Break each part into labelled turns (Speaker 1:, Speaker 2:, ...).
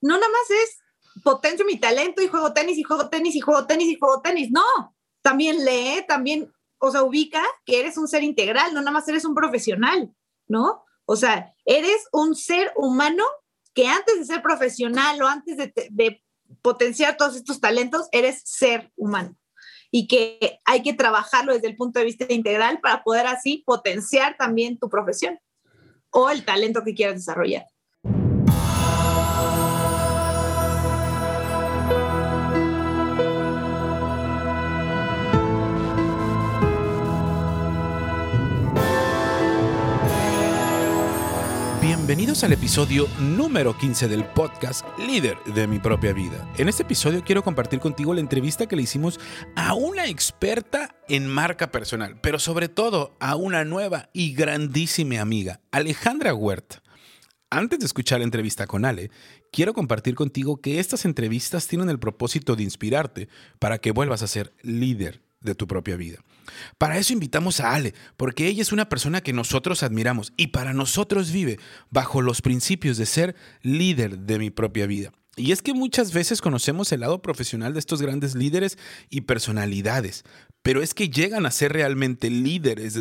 Speaker 1: no nada más es potencio mi talento y juego tenis y juego tenis y juego tenis y juego tenis, no, también lee, también, o sea, ubica que eres un ser integral, no nada más eres un profesional, ¿no? O sea, eres un ser humano que antes de ser profesional o antes de, de potenciar todos estos talentos, eres ser humano y que hay que trabajarlo desde el punto de vista integral para poder así potenciar también tu profesión o el talento que quieras desarrollar.
Speaker 2: Bienvenidos al episodio número 15 del podcast Líder de mi propia vida. En este episodio quiero compartir contigo la entrevista que le hicimos a una experta en marca personal, pero sobre todo a una nueva y grandísima amiga, Alejandra Huerta. Antes de escuchar la entrevista con Ale, quiero compartir contigo que estas entrevistas tienen el propósito de inspirarte para que vuelvas a ser líder de tu propia vida. Para eso invitamos a Ale, porque ella es una persona que nosotros admiramos y para nosotros vive bajo los principios de ser líder de mi propia vida. Y es que muchas veces conocemos el lado profesional de estos grandes líderes y personalidades, pero es que llegan a ser realmente líderes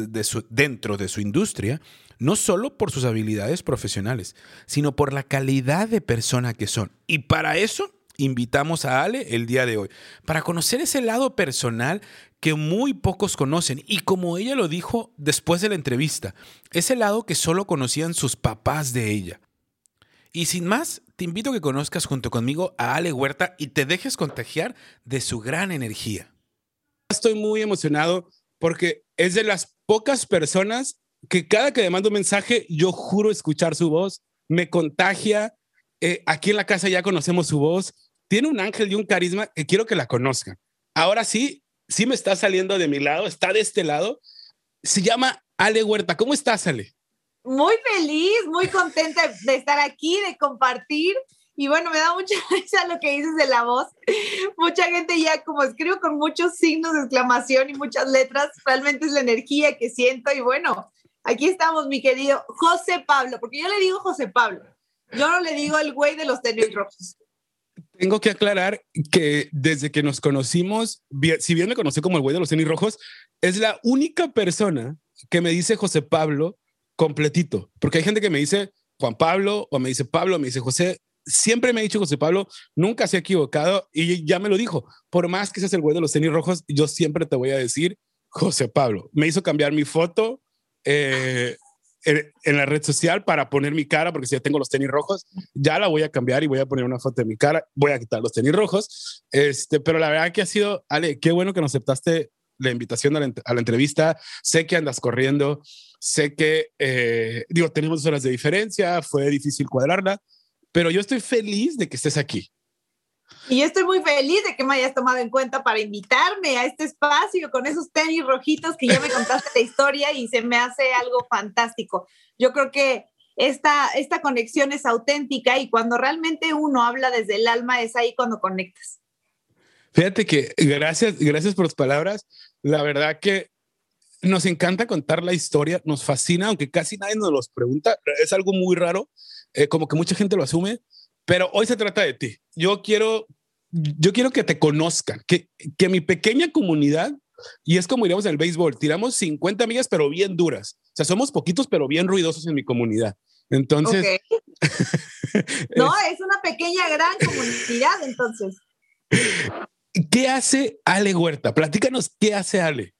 Speaker 2: dentro de su industria, no solo por sus habilidades profesionales, sino por la calidad de persona que son. Y para eso invitamos a Ale el día de hoy, para conocer ese lado personal que muy pocos conocen y como ella lo dijo después de la entrevista, ese lado que solo conocían sus papás de ella. Y sin más, te invito a que conozcas junto conmigo a Ale Huerta y te dejes contagiar de su gran energía.
Speaker 3: Estoy muy emocionado porque es de las pocas personas que cada que le mando un mensaje, yo juro escuchar su voz, me contagia. Eh, aquí en la casa ya conocemos su voz. Tiene un ángel y un carisma que quiero que la conozcan. Ahora sí, sí me está saliendo de mi lado, está de este lado. Se llama Ale Huerta. ¿Cómo estás, Ale?
Speaker 1: Muy feliz, muy contenta de estar aquí, de compartir. Y bueno, me da mucha risa lo que dices de la voz. Mucha gente ya como escribo con muchos signos de exclamación y muchas letras, realmente es la energía que siento. Y bueno, aquí estamos, mi querido José Pablo, porque yo le digo José Pablo. Yo no le digo el güey de los tenis rojos.
Speaker 3: Tengo que aclarar que desde que nos conocimos, si bien me conocí como el güey de los tenis rojos, es la única persona que me dice José Pablo completito, porque hay gente que me dice Juan Pablo o me dice Pablo, me dice José, siempre me ha dicho José Pablo, nunca se ha equivocado y ya me lo dijo, por más que seas el güey de los tenis rojos, yo siempre te voy a decir José Pablo. Me hizo cambiar mi foto. Eh, en, la red social para poner mi cara, porque si ya tengo los tenis rojos, ya la voy a cambiar y voy a poner una foto de mi cara, voy a quitar los tenis rojos. Este, pero la verdad que ha sido, Ale, qué bueno que nos aceptaste la invitación a la, entrevista. Sé que andas corriendo, sé que, eh, digo, tenemos horas de diferencia, fue difícil cuadrarla, pero yo estoy feliz de que estés aquí.
Speaker 1: Y yo estoy muy feliz de que me hayas tomado en cuenta para invitarme a este espacio con esos tenis rojitos que ya me contaste la historia y se me hace algo fantástico. Yo creo que esta, esta conexión es auténtica y cuando realmente uno habla desde el alma es ahí cuando conectas.
Speaker 3: Fíjate que gracias, gracias por tus palabras. La verdad que nos encanta contar la historia, nos fascina, aunque casi nadie nos los pregunta. Es algo muy raro, eh, como que mucha gente lo asume, pero hoy se trata de ti. Yo quiero, yo quiero que te conozcan, que, que mi pequeña comunidad, y es como diríamos en el béisbol, tiramos 50 millas, pero bien duras. O sea, somos poquitos, pero bien ruidosos en mi comunidad. Entonces...
Speaker 1: no, es una pequeña, gran comunidad, entonces.
Speaker 3: ¿Qué hace Ale Huerta? Platícanos, ¿qué hace Ale?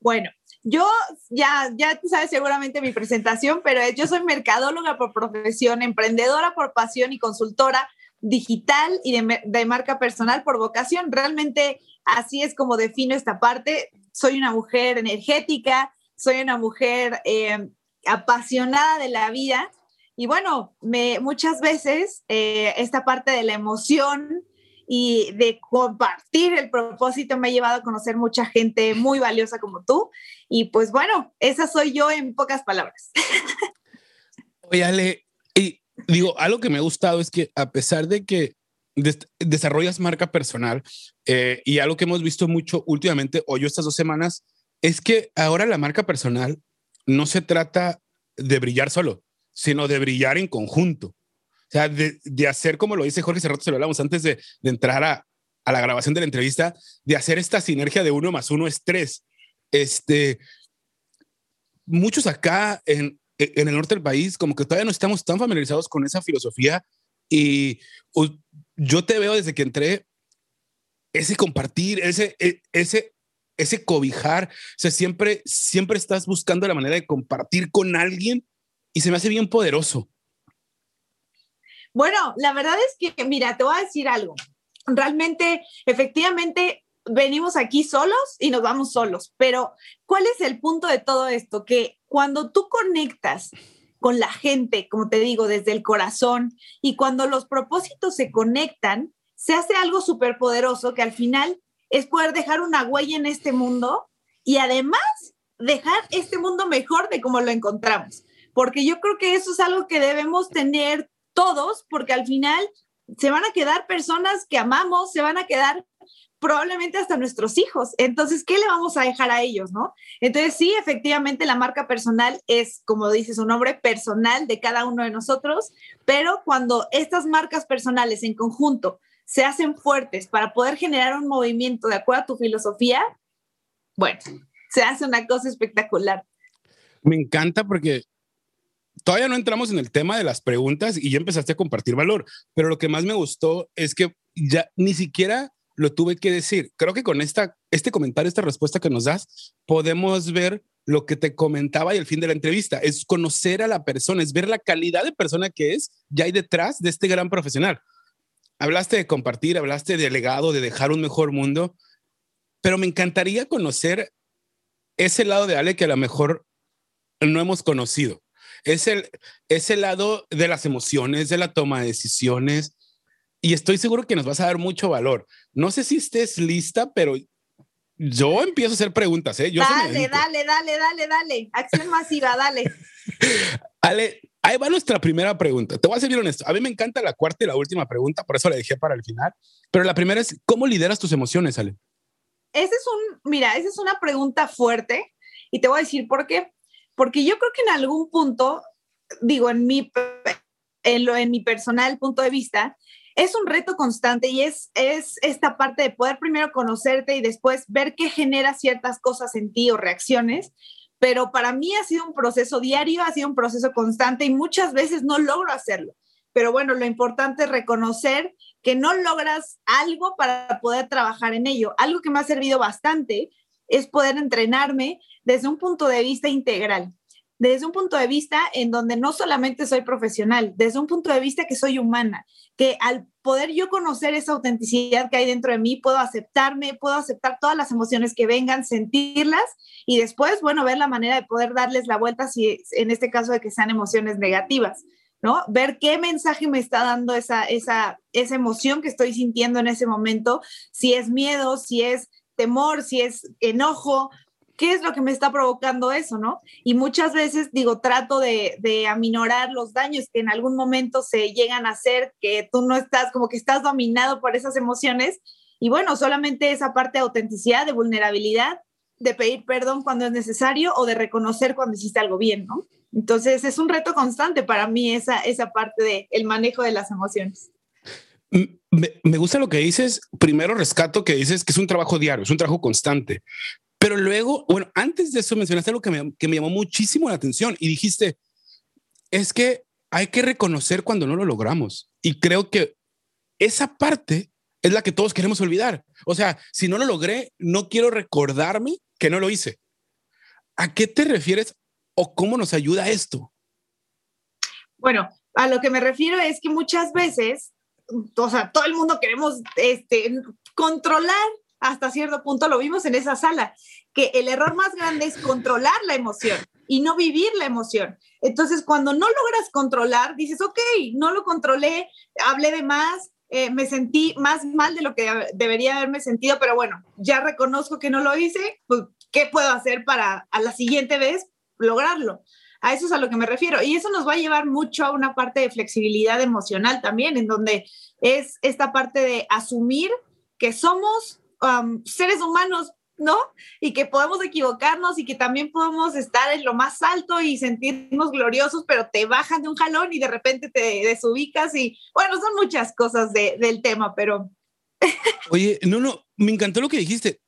Speaker 1: Bueno, yo ya, ya tú sabes seguramente mi presentación, pero yo soy mercadóloga por profesión, emprendedora por pasión y consultora digital y de, marca personal por vocación. Realmente así es como defino esta parte. Soy una mujer energética, soy una mujer eh, apasionada de la vida y bueno, me, muchas veces eh, esta parte de la emoción, y de compartir el propósito me ha llevado a conocer mucha gente muy valiosa como tú. Y pues bueno, esa soy yo en pocas palabras.
Speaker 3: Oye, Ale, y digo, algo que me ha gustado es que a pesar de que desarrollas marca personal eh, y algo que hemos visto mucho últimamente, o yo estas dos semanas, es que ahora la marca personal no se trata de brillar solo, sino de brillar en conjunto. O sea, de, de hacer como lo dice Jorge hace rato, se lo hablamos antes de, de entrar a, a, la grabación de la entrevista, de hacer esta sinergia de uno más uno es tres. Este, muchos acá en, en el norte del país, como que todavía no estamos tan familiarizados con esa filosofía y yo te veo desde que entré ese compartir, ese, e, ese, ese cobijar, o sea, siempre, siempre estás buscando la manera de compartir con alguien y se me hace bien poderoso.
Speaker 1: Bueno, la verdad es que, mira, te voy a decir algo. Realmente, efectivamente, venimos aquí solos y nos vamos solos, pero ¿cuál es el punto de todo esto? Que cuando tú conectas con la gente, como te digo, desde el corazón, y cuando los propósitos se conectan, se hace algo súper poderoso que al final es poder dejar una huella en este mundo y además dejar este mundo mejor de como lo encontramos. Porque yo creo que eso es algo que debemos tener todos, porque al final se van a quedar personas que amamos, se van a quedar probablemente hasta nuestros hijos. Entonces, ¿qué le vamos a dejar a ellos, no? Entonces, sí, efectivamente, la marca personal es, como dice su nombre, personal de cada uno de nosotros, pero cuando estas marcas personales en conjunto se hacen fuertes para poder generar un movimiento de acuerdo a tu filosofía, bueno, se hace una cosa espectacular.
Speaker 3: Me encanta porque todavía no entramos en el tema de las preguntas y ya empezaste a compartir valor, pero lo que más me gustó es que ya ni siquiera lo tuve que decir. Creo que con esta, este comentario, esta respuesta que nos das, podemos ver lo que te comentaba y el fin de la entrevista, es conocer a la persona, es ver la calidad de persona que es ya hay detrás de este gran profesional hablaste de compartir, hablaste de legado, de dejar un mejor mundo, pero me encantaría conocer ese lado de Ale que a lo mejor no hemos conocido. Es el, ese lado de las emociones, de la toma de decisiones, y estoy seguro que nos vas a dar mucho valor. No sé si estés lista, pero yo empiezo a hacer preguntas. ¿eh?
Speaker 1: dale, dale, dale, dale, dale. Acción masiva, dale.
Speaker 3: Ale, Ahí va nuestra primera pregunta. Te voy a ser bien honesto. A mí me encanta la cuarta y la última pregunta, por eso la dejé para el final. Pero la primera es, ¿cómo lideras tus emociones, Ale?
Speaker 1: Ese es un, mira, esa es una pregunta fuerte y te voy a decir por qué. Porque yo creo que en algún punto, digo, en mi, en, lo, en mi personal punto de vista, es un reto constante y es, es esta parte de poder primero conocerte y después ver qué genera ciertas cosas en ti o reacciones pero para mí ha sido un proceso diario, ha sido un proceso constante y muchas veces no logro hacerlo. Pero bueno, lo importante es reconocer que no logras algo para poder trabajar en ello. Algo que me ha servido bastante es poder entrenarme desde un punto de vista integral desde un punto de vista en donde no solamente soy profesional, desde un punto de vista que soy humana, que al poder yo conocer esa autenticidad que hay dentro de mí, puedo aceptarme, puedo aceptar todas las emociones que vengan, sentirlas y después, bueno, ver la manera de poder darles la vuelta si en este caso de que sean emociones negativas. ¿no? Ver qué mensaje me está dando esa, esa, esa emoción que estoy sintiendo en ese momento, si es miedo, si es temor, si es enojo, ¿qué es lo que me está provocando eso, no? Y muchas veces, digo, trato de, de, aminorar los daños que en algún momento se llegan a hacer, que tú no estás, como que estás dominado por esas emociones. Y bueno, solamente esa parte de autenticidad, de vulnerabilidad, de pedir perdón cuando es necesario o de reconocer cuando hiciste algo bien, ¿no? Entonces es un reto constante para mí esa, esa parte del el manejo de las emociones.
Speaker 3: Me, me, gusta lo que dices. Primero rescato que dices que es un trabajo diario, es un trabajo constante. Pero luego, bueno, antes de eso mencionaste algo que me, que me llamó muchísimo la atención y dijiste, es que hay que reconocer cuando no lo logramos. Y creo que esa parte es la que todos queremos olvidar. O sea, si no lo logré, no quiero recordarme que no lo hice. ¿A qué te refieres o cómo nos ayuda esto?
Speaker 1: Bueno, a lo que me refiero es que muchas veces, o sea, todo el mundo queremos este, controlar hasta cierto punto, lo vimos en esa sala, que el error más grande es controlar la emoción y no vivir la emoción. Entonces, cuando no logras controlar, dices, ok, no lo controlé, hablé de más, eh, me sentí más mal de lo que debería haberme sentido, pero bueno, ya reconozco que no lo hice, pues, ¿qué puedo hacer para a la siguiente vez lograrlo? A eso es a lo que me refiero. Y eso nos va a llevar mucho a una parte de flexibilidad emocional también, en donde es esta parte de asumir que somos seres humanos ¿no? Y que podemos equivocarnos y que también podemos estar en lo más alto y sentirnos gloriosos, pero te bajan de un jalón y de repente te desubicas y bueno, son muchas cosas del tema, pero...
Speaker 3: Oye, no, no, me encantó lo que dijiste.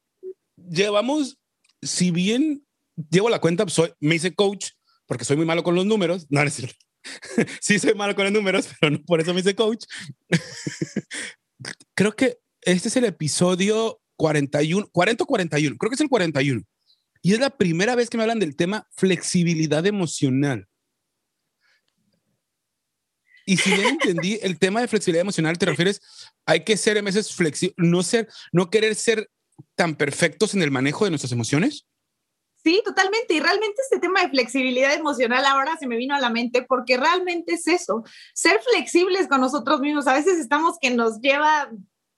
Speaker 3: Llevamos, si bien llevo la cuenta, me hice coach porque soy muy malo con los números, no, no es cierto. sí soy malo con los números, pero no por eso me hice coach. Creo que este es el episodio 41, 40 o 41, creo que es el 41. Y es la primera vez que me hablan del tema flexibilidad emocional. Y si bien entendí, el tema de flexibilidad emocional te refieres, hay que ser en veces flexible, no ser, no querer ser tan perfectos en el manejo de nuestras emociones.
Speaker 1: Sí, totalmente. Y realmente este tema de flexibilidad emocional ahora se me vino a la mente porque realmente es eso, ser flexibles con nosotros mismos. A veces estamos que nos lleva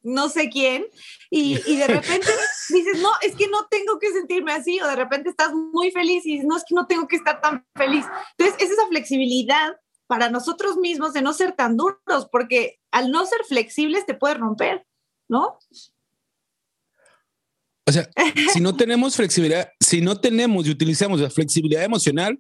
Speaker 1: no sé quién, y, de repente dices, no, es que no tengo que sentirme así, o de repente estás muy feliz y dices, no, es que no tengo que estar tan feliz. Entonces, es esa flexibilidad para nosotros mismos de no ser tan duros, porque al no ser flexibles te puede romper, ¿no?
Speaker 3: O sea, si no tenemos flexibilidad, si no tenemos y utilizamos la flexibilidad emocional,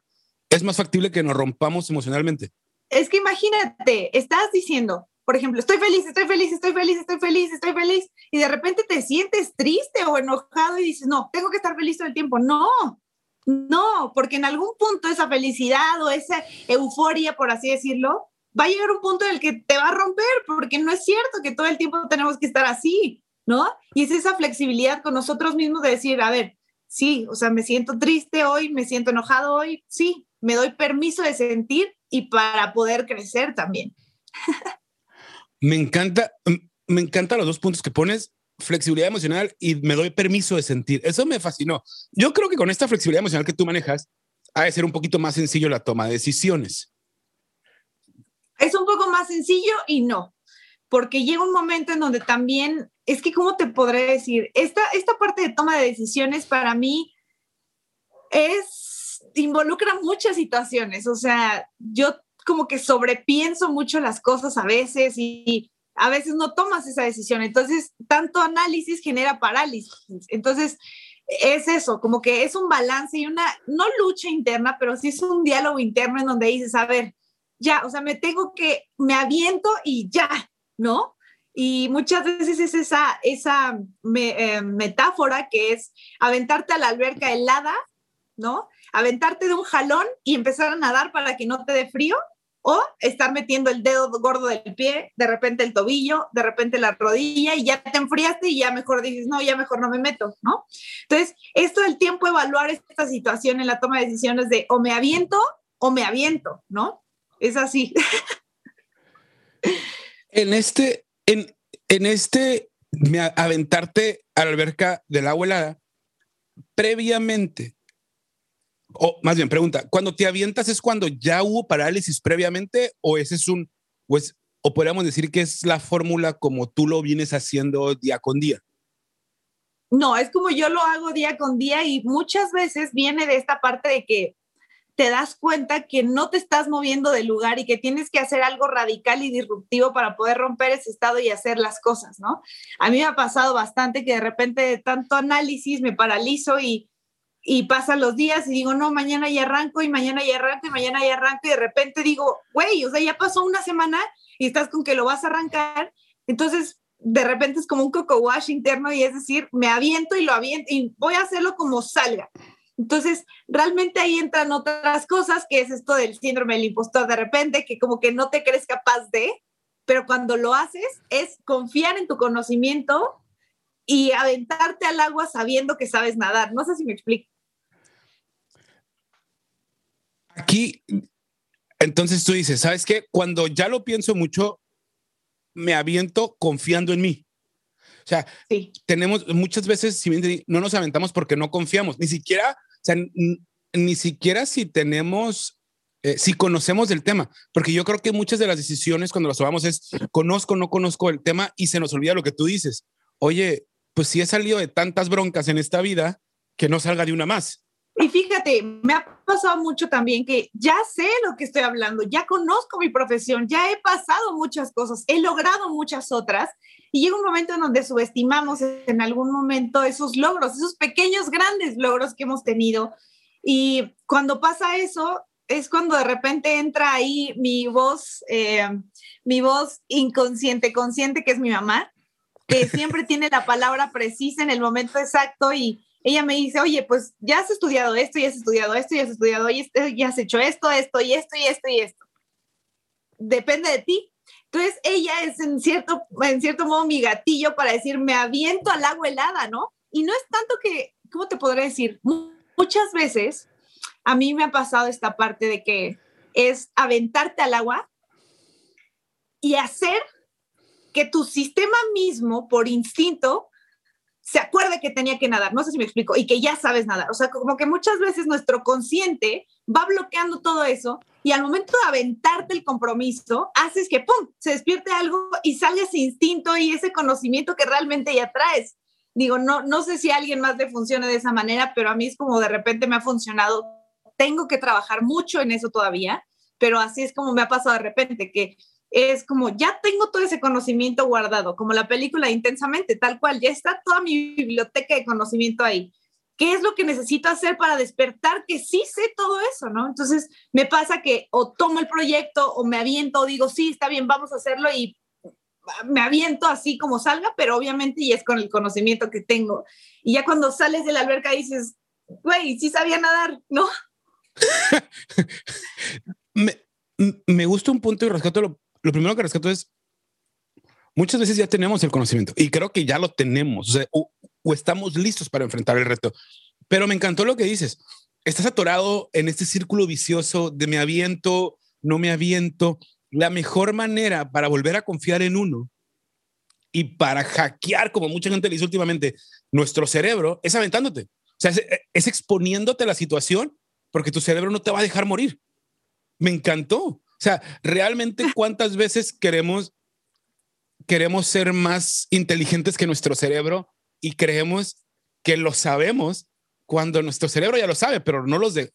Speaker 3: es más factible que nos rompamos emocionalmente.
Speaker 1: Es que imagínate, estás diciendo, por ejemplo, estoy feliz, estoy feliz, estoy feliz, estoy feliz, estoy feliz, y de repente te sientes triste o enojado y dices, no, tengo que estar feliz todo el tiempo. No, no, porque en algún punto esa felicidad o esa euforia, por así decirlo, va a llegar un punto en el que te va a romper, porque no es cierto que todo el tiempo tenemos que estar así, ¿no? Y es esa flexibilidad con nosotros mismos de decir, a ver, sí, o sea, me siento triste hoy, me siento enojado hoy, sí, me doy permiso de sentir y para poder crecer también.
Speaker 3: Me encanta, me encantan los dos puntos que pones, flexibilidad emocional y me doy permiso de sentir. Eso me fascinó. Yo creo que con esta flexibilidad emocional que tú manejas, ha de ser un poquito más sencillo la toma de decisiones.
Speaker 1: Es un poco más sencillo y no, porque llega un momento en donde también, es que, ¿cómo te podré decir? Esta, esta parte de toma de decisiones para mí es, involucra muchas situaciones. O sea, yo como que sobrepienso mucho las cosas a veces y a veces no tomas esa decisión. Entonces, tanto análisis genera parálisis. Entonces, es eso, como que es un balance y una, no lucha interna, pero sí es un diálogo interno en donde dices, a ver, ya, o sea, me tengo que, me aviento y ya, ¿no? Y muchas veces es esa, esa eh, metáfora que es aventarte a la alberca helada, ¿no? Aventarte de un jalón y empezar a nadar para que no te dé frío o estar metiendo el dedo gordo del pie, de repente el tobillo, de repente la rodilla y ya te enfriaste y ya mejor dices, no, ya mejor no me meto, ¿no? Entonces, esto del tiempo evaluar esta situación en la toma de decisiones de o me aviento o me aviento, ¿no? Es así.
Speaker 3: En este, en, en este, me aventarte a la alberca del agua helada, previamente, o más bien pregunta, cuando te avientas es cuando ya hubo parálisis previamente o ese es un, pues, o podríamos decir que es la fórmula como tú lo vienes haciendo día con día.
Speaker 1: No, es como yo lo hago día con día y muchas veces viene de esta parte de que te das cuenta que no te estás moviendo del lugar y que tienes que hacer algo radical y disruptivo para poder romper ese estado y hacer las cosas, ¿no? A mí me ha pasado bastante que de repente de tanto análisis me paralizo y y pasan los días y digo, no, mañana ya arranco y mañana ya arranco y mañana ya arranco y de repente digo, güey, o sea, ya pasó una semana y estás con que lo vas a arrancar. Entonces, de repente es como un coco wash interno y es decir, me aviento y lo aviento y voy a hacerlo como salga. Entonces, realmente ahí entran otras cosas, que es esto del síndrome del impostor de repente, que como que no te crees capaz de, pero cuando lo haces es confiar en tu conocimiento y aventarte al agua sabiendo que sabes nadar. No sé si me explico.
Speaker 3: Aquí, entonces tú dices, ¿sabes qué? Cuando ya lo pienso mucho, me aviento confiando en mí. O sea, tenemos muchas veces, si bien no nos aventamos porque no confiamos, ni siquiera, o sea, ni siquiera si tenemos, eh, si conocemos el tema, porque yo creo que muchas de las decisiones cuando las tomamos es conozco, no conozco el tema y se nos olvida lo que tú dices. Oye, pues si he salido de tantas broncas en esta vida, que no salga de una más.
Speaker 1: Y fíjate, me ha pasado mucho también que ya sé lo que estoy hablando, ya conozco mi profesión, ya he pasado muchas cosas, he logrado muchas otras y llega un momento en donde subestimamos en algún momento esos logros, esos pequeños, grandes logros que hemos tenido. Y cuando pasa eso, es cuando de repente entra ahí mi voz, eh, mi voz inconsciente, consciente, que es mi mamá, que siempre tiene la palabra precisa en el momento exacto y ella me dice, oye, pues ya has estudiado esto, ya has estudiado esto, ya has estudiado esto, ya has hecho esto, esto y esto y esto y esto. Depende de ti. Entonces ella es en cierto, en cierto modo mi gatillo para decir, me aviento al agua helada, ¿no? Y no es tanto que, ¿cómo te podré decir? Muchas veces a mí me ha pasado esta parte de que es aventarte al agua y hacer que tu sistema mismo, por instinto, se acuerde que tenía que nadar. No sé si me explico, y que ya sabes nadar. O sea, como que muchas veces nuestro consciente va bloqueando todo eso y al momento de aventarte el compromiso, haces que, ¡pum!, se despierte algo y sale ese instinto y ese conocimiento que realmente ya traes. Digo, no, no sé si alguien más le funcione de esa manera, pero a mí es como de repente me ha funcionado. Tengo que trabajar mucho en eso todavía, pero así es como me ha pasado de repente, que es como, ya tengo todo ese conocimiento guardado, como la película intensamente, tal cual, ya está toda mi biblioteca de conocimiento ahí. ¿Qué es lo que necesito hacer para despertar que sí sé todo eso, no? Entonces, me pasa que o tomo el proyecto o me aviento o digo, sí, está bien, vamos a hacerlo y me aviento así como salga, pero obviamente y es con el conocimiento que tengo. Y ya cuando sales de la alberca dices, güey, sí sabía nadar, ¿no?
Speaker 3: me, me gusta un punto y rescato lo, lo primero que rescato es, muchas veces ya tenemos el conocimiento y creo que ya lo tenemos, o, estamos listos para enfrentar el reto. Pero me encantó lo que dices. Estás atorado en este círculo vicioso de me aviento, no me aviento. La mejor manera para volver a confiar en uno y para hackear, como mucha gente le dice últimamente, nuestro cerebro es aventándote. O sea, es, es exponiéndote a la situación porque tu cerebro no te va a dejar morir. Me encantó. O sea, realmente cuántas veces queremos, queremos ser más inteligentes que nuestro cerebro y creemos que lo sabemos cuando nuestro cerebro ya lo sabe, pero no los de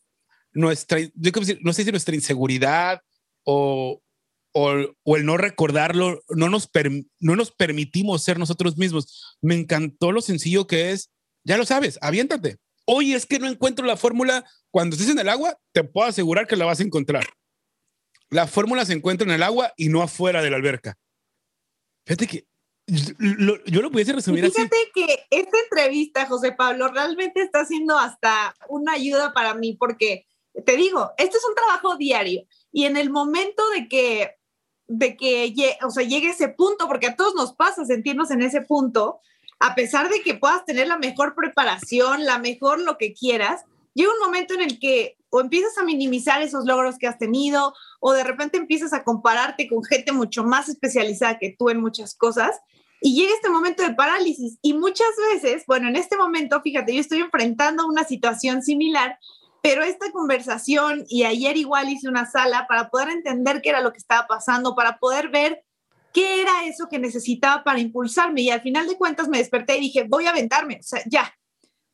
Speaker 3: nuestra, yo no sé si nuestra inseguridad o, o, o, el no recordarlo, no nos, no nos permitimos ser nosotros mismos. Me encantó lo sencillo que es, ya lo sabes, aviéntate. Hoy es que no encuentro la fórmula. Cuando estés en el agua, te puedo asegurar que la vas a encontrar. La fórmula se encuentra en el agua y no afuera de la alberca. Fíjate que yo lo pudiese resumir
Speaker 1: así. Fíjate que esta entrevista, José Pablo, realmente está siendo hasta una ayuda para mí porque te digo, este es un trabajo diario y en el momento de que de que o sea, llegue ese punto, porque a todos nos pasa sentirnos en ese punto, a pesar de que puedas tener la mejor preparación, la mejor lo que quieras, llega un momento en el que o empiezas a minimizar esos logros que has tenido o de repente empiezas a compararte con gente mucho más especializada que tú en muchas cosas y llega este momento de parálisis. Y muchas veces, bueno, en este momento, fíjate, yo estoy enfrentando una situación similar, pero esta conversación y ayer igual hice una sala para poder entender qué era lo que estaba pasando, para poder ver qué era eso que necesitaba para impulsarme. Y al final de cuentas me desperté y dije, voy a aventarme, o sea, ya,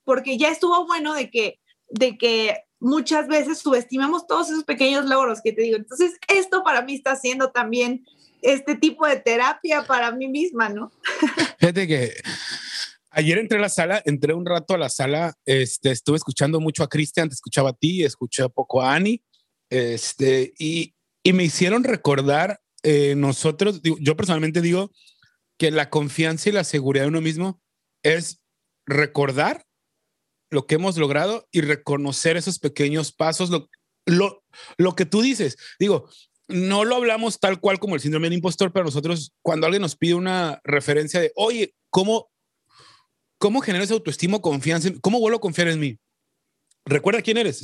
Speaker 1: porque ya estuvo bueno de que de que muchas veces subestimamos todos esos pequeños logros que te digo. Entonces, esto para mí está siendo también este tipo de terapia para mí misma, ¿no?
Speaker 3: Fíjate que ayer entré a la sala, entré un rato a la sala, este, estuve escuchando mucho a Cristian, te escuchaba a ti, escuché poco a Ani, este, y, y me hicieron recordar eh, nosotros, yo personalmente digo que la confianza y la seguridad de uno mismo es recordar lo que hemos logrado y reconocer esos pequeños pasos, lo, lo, lo que tú dices. Digo, no lo hablamos tal cual como el síndrome del impostor, pero nosotros cuando alguien nos pide una referencia de, oye, ¿cómo, cómo genero autoestima, confianza? ¿Cómo vuelvo a confiar en mí? Recuerda quién eres.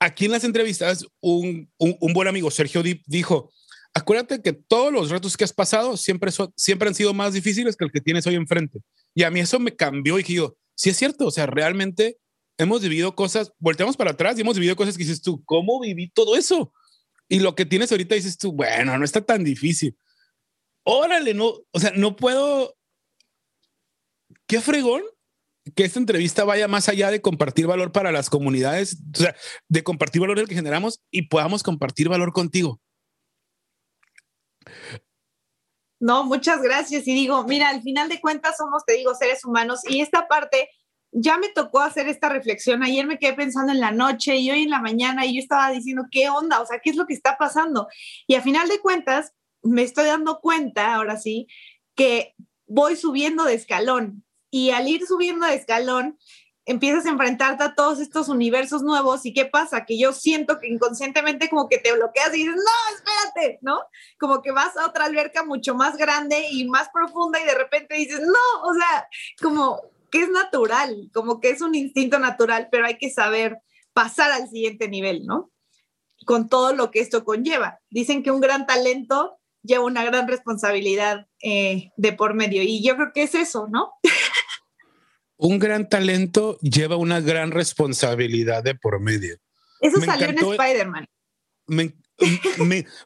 Speaker 3: aquí en las entrevistas, un, un, buen amigo, Sergio dijo, acuérdate que todos los retos que has pasado siempre, siempre han sido más difíciles que el que tienes hoy enfrente. Y a mí eso me cambió y dije sí es cierto, o sea, realmente hemos vivido cosas, volteamos para atrás y hemos vivido cosas que dices tú, ¿cómo viví todo eso? Y lo que tienes ahorita dices tú, bueno, no está tan difícil. Órale, no, o sea, no puedo. Qué fregón que esta entrevista vaya más allá de compartir valor para las comunidades, o sea, de compartir valor el que generamos y podamos compartir valor contigo.
Speaker 1: No, muchas gracias. Y digo, mira, al final de cuentas somos, te digo, seres humanos y esta parte ya me tocó hacer esta reflexión. Ayer me quedé pensando en la noche y hoy en la mañana y yo estaba diciendo, ¿qué onda? O sea, ¿qué es lo que está pasando? Y a final de cuentas, me estoy dando cuenta, ahora sí, que voy subiendo de escalón y al ir subiendo de escalón, empiezas a enfrentarte a todos estos universos nuevos y qué pasa, que yo siento que inconscientemente como que te bloqueas y dices, no, espérate, ¿no? Como que vas a otra alberca mucho más grande y más profunda y de repente dices, no, o sea, como que es natural, como que es un instinto natural, pero hay que saber pasar al siguiente nivel, ¿no? Con todo lo que esto conlleva. Dicen que un gran talento lleva una gran responsabilidad eh, de por medio y yo creo que es eso, ¿no?
Speaker 3: un gran talento lleva una gran responsabilidad de por medio.
Speaker 1: Eso salió en Spider-Man.
Speaker 3: Me,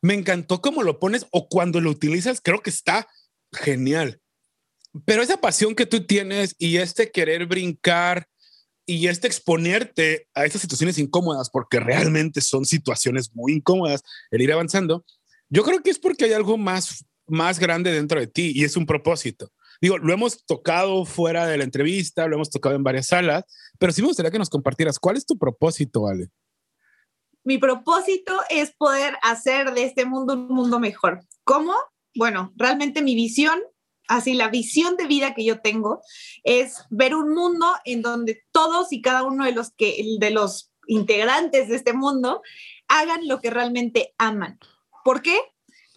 Speaker 3: me, encantó cómo lo pones o cuando lo utilizas, creo que está genial. Pero esa pasión que tú tienes y este querer brincar y este exponerte a estas situaciones incómodas, porque realmente son situaciones muy incómodas, el ir avanzando, yo creo que es porque hay algo más, más grande dentro de ti y es un propósito. Digo, lo hemos tocado fuera de la entrevista, lo hemos tocado en varias salas, pero sí me gustaría que nos compartieras cuál es tu propósito, Ale.
Speaker 1: Mi propósito es poder hacer de este mundo un mundo mejor. ¿Cómo? Bueno, realmente mi visión, así la visión de vida que yo tengo es ver un mundo en donde todos y cada uno de los que de los integrantes de este mundo hagan lo que realmente aman. ¿Por qué?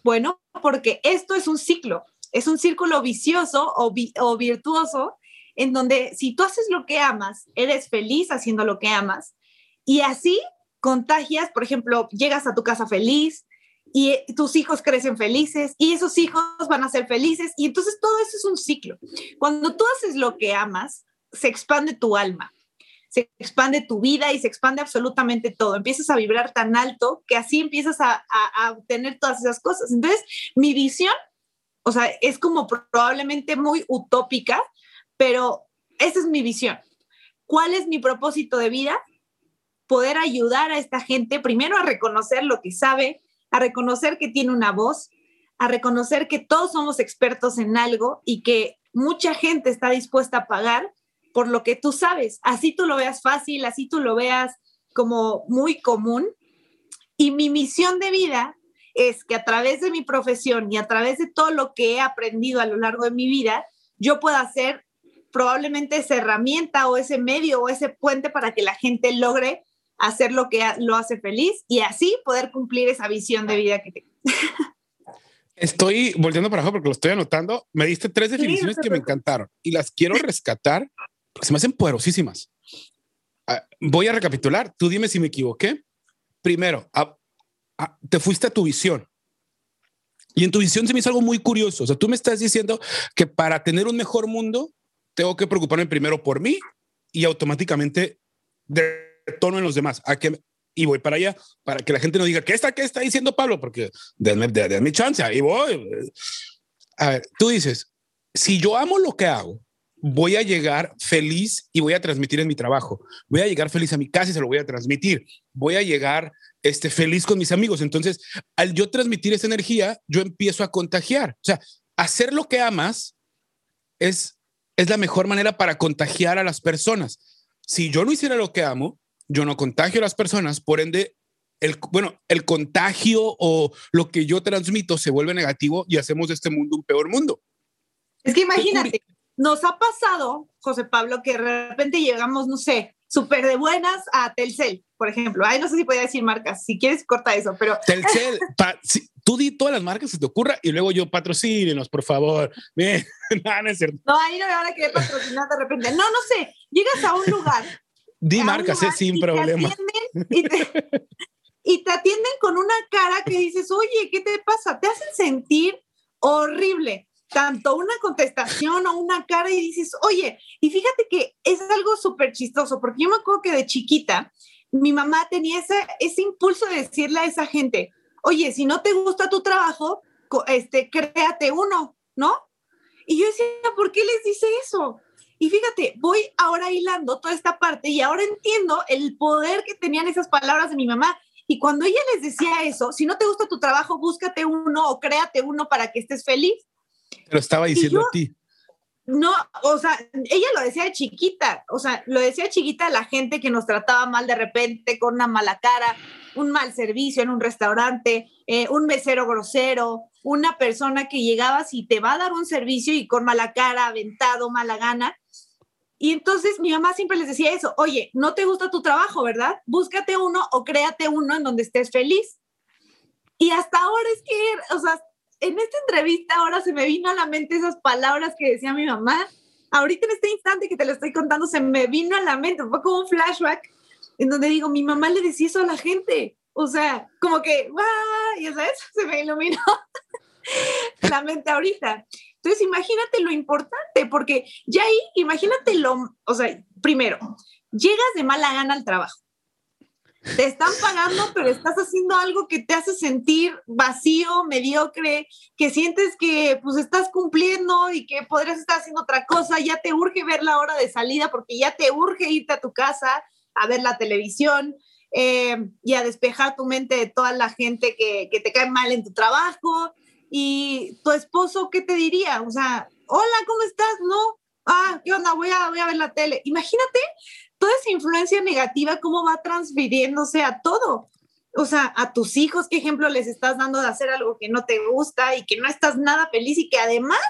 Speaker 1: Bueno, porque esto es un ciclo es un círculo vicioso o, virtuoso en donde si tú haces lo que amas, eres feliz haciendo lo que amas y así contagias, por ejemplo, llegas a tu casa feliz y tus hijos crecen felices y esos hijos van a ser felices y entonces todo eso es un ciclo. Cuando tú haces lo que amas, se expande tu alma, se expande tu vida y se expande absolutamente todo. Empiezas a vibrar tan alto que así empiezas a, a, a obtener todas esas cosas. Entonces, mi visión o sea, es como probablemente muy utópica, pero esa es mi visión. ¿Cuál es mi propósito de vida? Poder ayudar a esta gente primero a reconocer lo que sabe, a reconocer que tiene una voz, a reconocer que todos somos expertos en algo y que mucha gente está dispuesta a pagar por lo que tú sabes. Así tú lo veas fácil, así tú lo veas como muy común. Y mi misión de vida es que a través de mi profesión y a través de todo lo que he aprendido a lo largo de mi vida, yo pueda hacer probablemente esa herramienta o ese medio o ese puente para que la gente logre hacer lo que lo hace feliz y así poder cumplir esa visión de vida que tengo.
Speaker 3: Estoy volviendo para abajo porque lo estoy anotando. Me diste tres definiciones que me encantaron y las quiero rescatar porque se me hacen poderosísimas. Ah, voy a recapitular. Tú dime si me equivoqué. Primero, Te fuiste a tu visión. Y en tu visión se me hizo algo muy curioso. O sea, tú me estás diciendo que para tener un mejor mundo, tengo que preocuparme primero por mí y automáticamente detono en los demás. ¿A que, y voy para allá para que la gente no diga, ¿qué está, qué está diciendo Pablo? Porque denme, denme chance, y voy. A ver, tú dices, si yo amo lo que hago, voy a llegar feliz y voy a transmitir en mi trabajo. Voy a llegar feliz a mi casa y se lo voy a transmitir. Voy a llegar este, feliz con mis amigos. Entonces, al yo transmitir esa energía, yo empiezo a contagiar. O sea, hacer lo que amas es, es la mejor manera para contagiar a las personas. Si yo no hiciera lo que amo, yo no contagio a las personas, por ende, el, bueno, el contagio o lo que yo transmito se vuelve negativo y hacemos de este mundo un peor mundo.
Speaker 1: Es que imagínate, nos ha pasado, José Pablo, que de repente llegamos, no sé, súper de buenas a Telcel, por ejemplo. Ay, no sé si podía decir marcas, si quieres corta eso, pero...
Speaker 3: Telcel, tú di todas las marcas que se te ocurra y luego yo patrocínenos, por favor.
Speaker 1: no, no, es cierto. no, ahí no me van a querer patrocinar de repente. No, no sé, llegas a un lugar...
Speaker 3: Di marcas, es sin problema.
Speaker 1: y, te, y te atienden con una cara que dices, oye, ¿qué te pasa? Te hacen sentir horrible tanto una contestación o una cara y dices, oye, y fíjate que es algo súper chistoso, porque yo me acuerdo que de chiquita mi mamá tenía ese, ese impulso de decirle a esa gente, oye, si no te gusta tu trabajo, este, créate uno, ¿no? Y yo decía, ¿por qué les dice eso? Y fíjate, voy ahora hilando toda esta parte y ahora entiendo el poder que tenían esas palabras de mi mamá. Y cuando ella les decía eso, si no te gusta tu trabajo, búscate uno o créate uno para que estés feliz.
Speaker 3: Pero estaba diciendo a ti.
Speaker 1: No, o sea, ella lo decía de chiquita, o sea, lo decía chiquita a la gente que nos trataba mal de repente, con una mala cara, un mal servicio en un restaurante, eh, un mesero grosero, una persona que llegaba y te va a dar un servicio y con mala cara, aventado, mala gana. Y entonces mi mamá siempre les decía eso, oye, no te gusta tu trabajo, ¿verdad? Búscate uno o créate uno en donde estés feliz. Y hasta ahora es que, o sea, en esta entrevista ahora se me vino a la mente esas palabras que decía mi mamá. Ahorita en este instante que te lo estoy contando, se me vino a la mente, fue como un flashback en donde digo, mi mamá le decía eso a la gente. O sea, como que, ¡guau! Ya sabes, se me iluminó la mente ahorita. Entonces, imagínate lo importante, porque ya ahí, imagínate lo, o sea, primero, llegas de mala gana al trabajo. Te están pagando, pero estás haciendo algo que te hace sentir vacío, mediocre, que sientes que pues estás cumpliendo y que podrías estar haciendo otra cosa, ya te urge ver la hora de salida porque ya te urge irte a tu casa a ver la televisión, eh, y a despejar tu mente de toda la gente que, que, te cae mal en tu trabajo. Y tu esposo, ¿qué te diría? O sea, hola, ¿cómo estás? No, ah, ¿qué onda? Voy a, voy a ver la tele. Imagínate toda esa influencia negativa, cómo va transfiriéndose a todo. O sea, a tus hijos, ¿qué ejemplo les estás dando de hacer algo que no te gusta y que no estás nada feliz y que además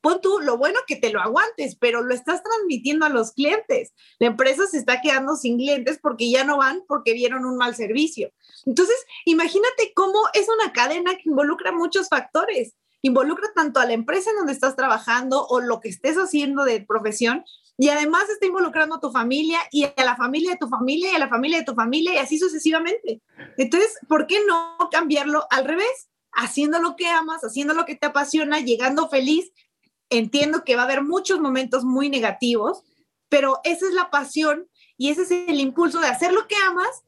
Speaker 1: pon tú lo bueno que te lo aguantes, pero lo estás transmitiendo a los clientes. La empresa se está quedando sin clientes porque ya no van porque vieron un mal servicio. Entonces, imagínate cómo es una cadena que involucra muchos factores. Involucra tanto a la empresa en donde estás trabajando o lo que estés haciendo de profesión y además está involucrando a tu familia y a la familia de tu familia y a la familia de tu familia y así sucesivamente. Entonces, ¿por qué no cambiarlo al revés? Haciendo lo que amas, haciendo lo que te apasiona, llegando feliz entiendo que va a haber muchos momentos muy negativos, pero esa es la pasión y ese es el impulso de hacer lo que amas,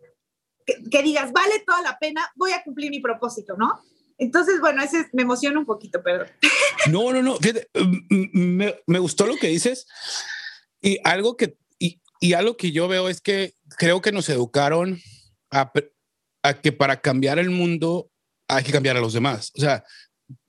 Speaker 1: que, digas, vale toda la pena, voy a cumplir mi propósito, ¿no? Entonces, bueno, ese me emociona un poquito, perdón.
Speaker 3: No, no, no, me, me gustó lo que dices y algo que, y, y, algo que yo veo es que creo que nos educaron a, a que para cambiar el mundo hay que cambiar a los demás. O sea,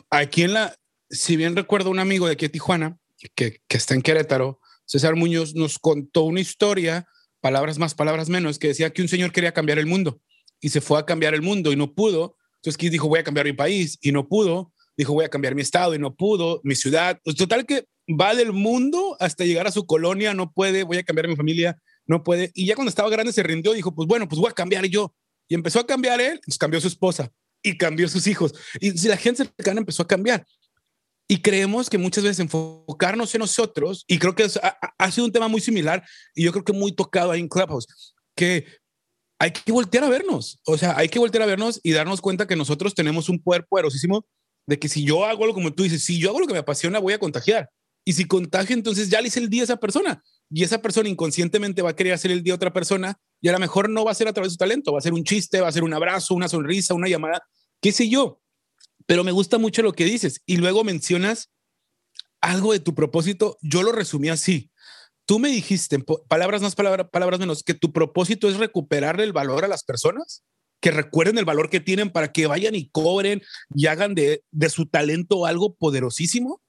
Speaker 3: aquí en la, si bien recuerdo un amigo de aquí de Tijuana, que, que está en Querétaro, César Muñoz, nos contó una historia, palabras más, palabras menos, que decía que un señor quería cambiar el mundo y se fue a cambiar el mundo y no pudo. Entonces que dijo, voy a cambiar mi país y no pudo. Dijo, voy a cambiar mi estado y no pudo, mi ciudad. Pues, total que va del mundo hasta llegar a su colonia, no puede, voy a cambiar mi familia, no puede. Y ya cuando estaba grande se rindió, dijo, pues bueno, pues voy a cambiar yo. Y empezó a cambiar él, pues cambió su esposa y cambió sus hijos. Y la gente cercana empezó a cambiar. Y creemos que muchas veces enfocarnos en nosotros, y creo que ha, sido un tema muy similar, y yo creo que muy tocado ahí en Clubhouse, que hay que voltear a vernos, o sea, hay que voltear a vernos y darnos cuenta que nosotros tenemos un poder poderosísimo de que si yo hago algo como tú dices, si yo hago lo que me apasiona, voy a contagiar. Y si contagio, entonces ya le hice el día a esa persona. Y esa persona inconscientemente va a querer hacer el día a otra persona y a lo mejor no va a ser a través de su talento, va a ser un chiste, va a ser un abrazo, una sonrisa, una llamada, qué sé yo pero me gusta mucho lo que dices. Y luego mencionas algo de tu propósito. Yo lo resumí así. Tú me dijiste, palabras más, palabras menos, que tu propósito es recuperar el valor a las personas, que recuerden el valor que tienen para que vayan y cobren y hagan de, de su talento algo poderosísimo.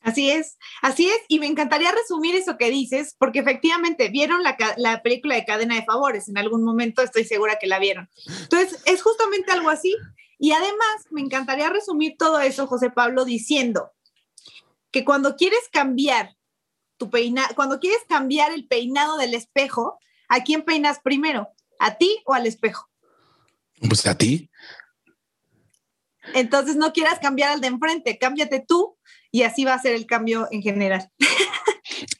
Speaker 1: Así es, así es, y me encantaría resumir eso que dices, porque efectivamente vieron la, la, película de Cadena de Favores, en algún momento estoy segura que la vieron. Entonces, es justamente algo así, y además, me encantaría resumir todo eso, José Pablo, diciendo que cuando quieres cambiar tu peinado, cuando quieres cambiar el peinado del espejo, ¿a quién peinas primero? ¿A ti o al espejo?
Speaker 3: Pues a ti.
Speaker 1: Entonces no quieras cambiar al de enfrente, cámbiate tú y así va a ser el cambio en general.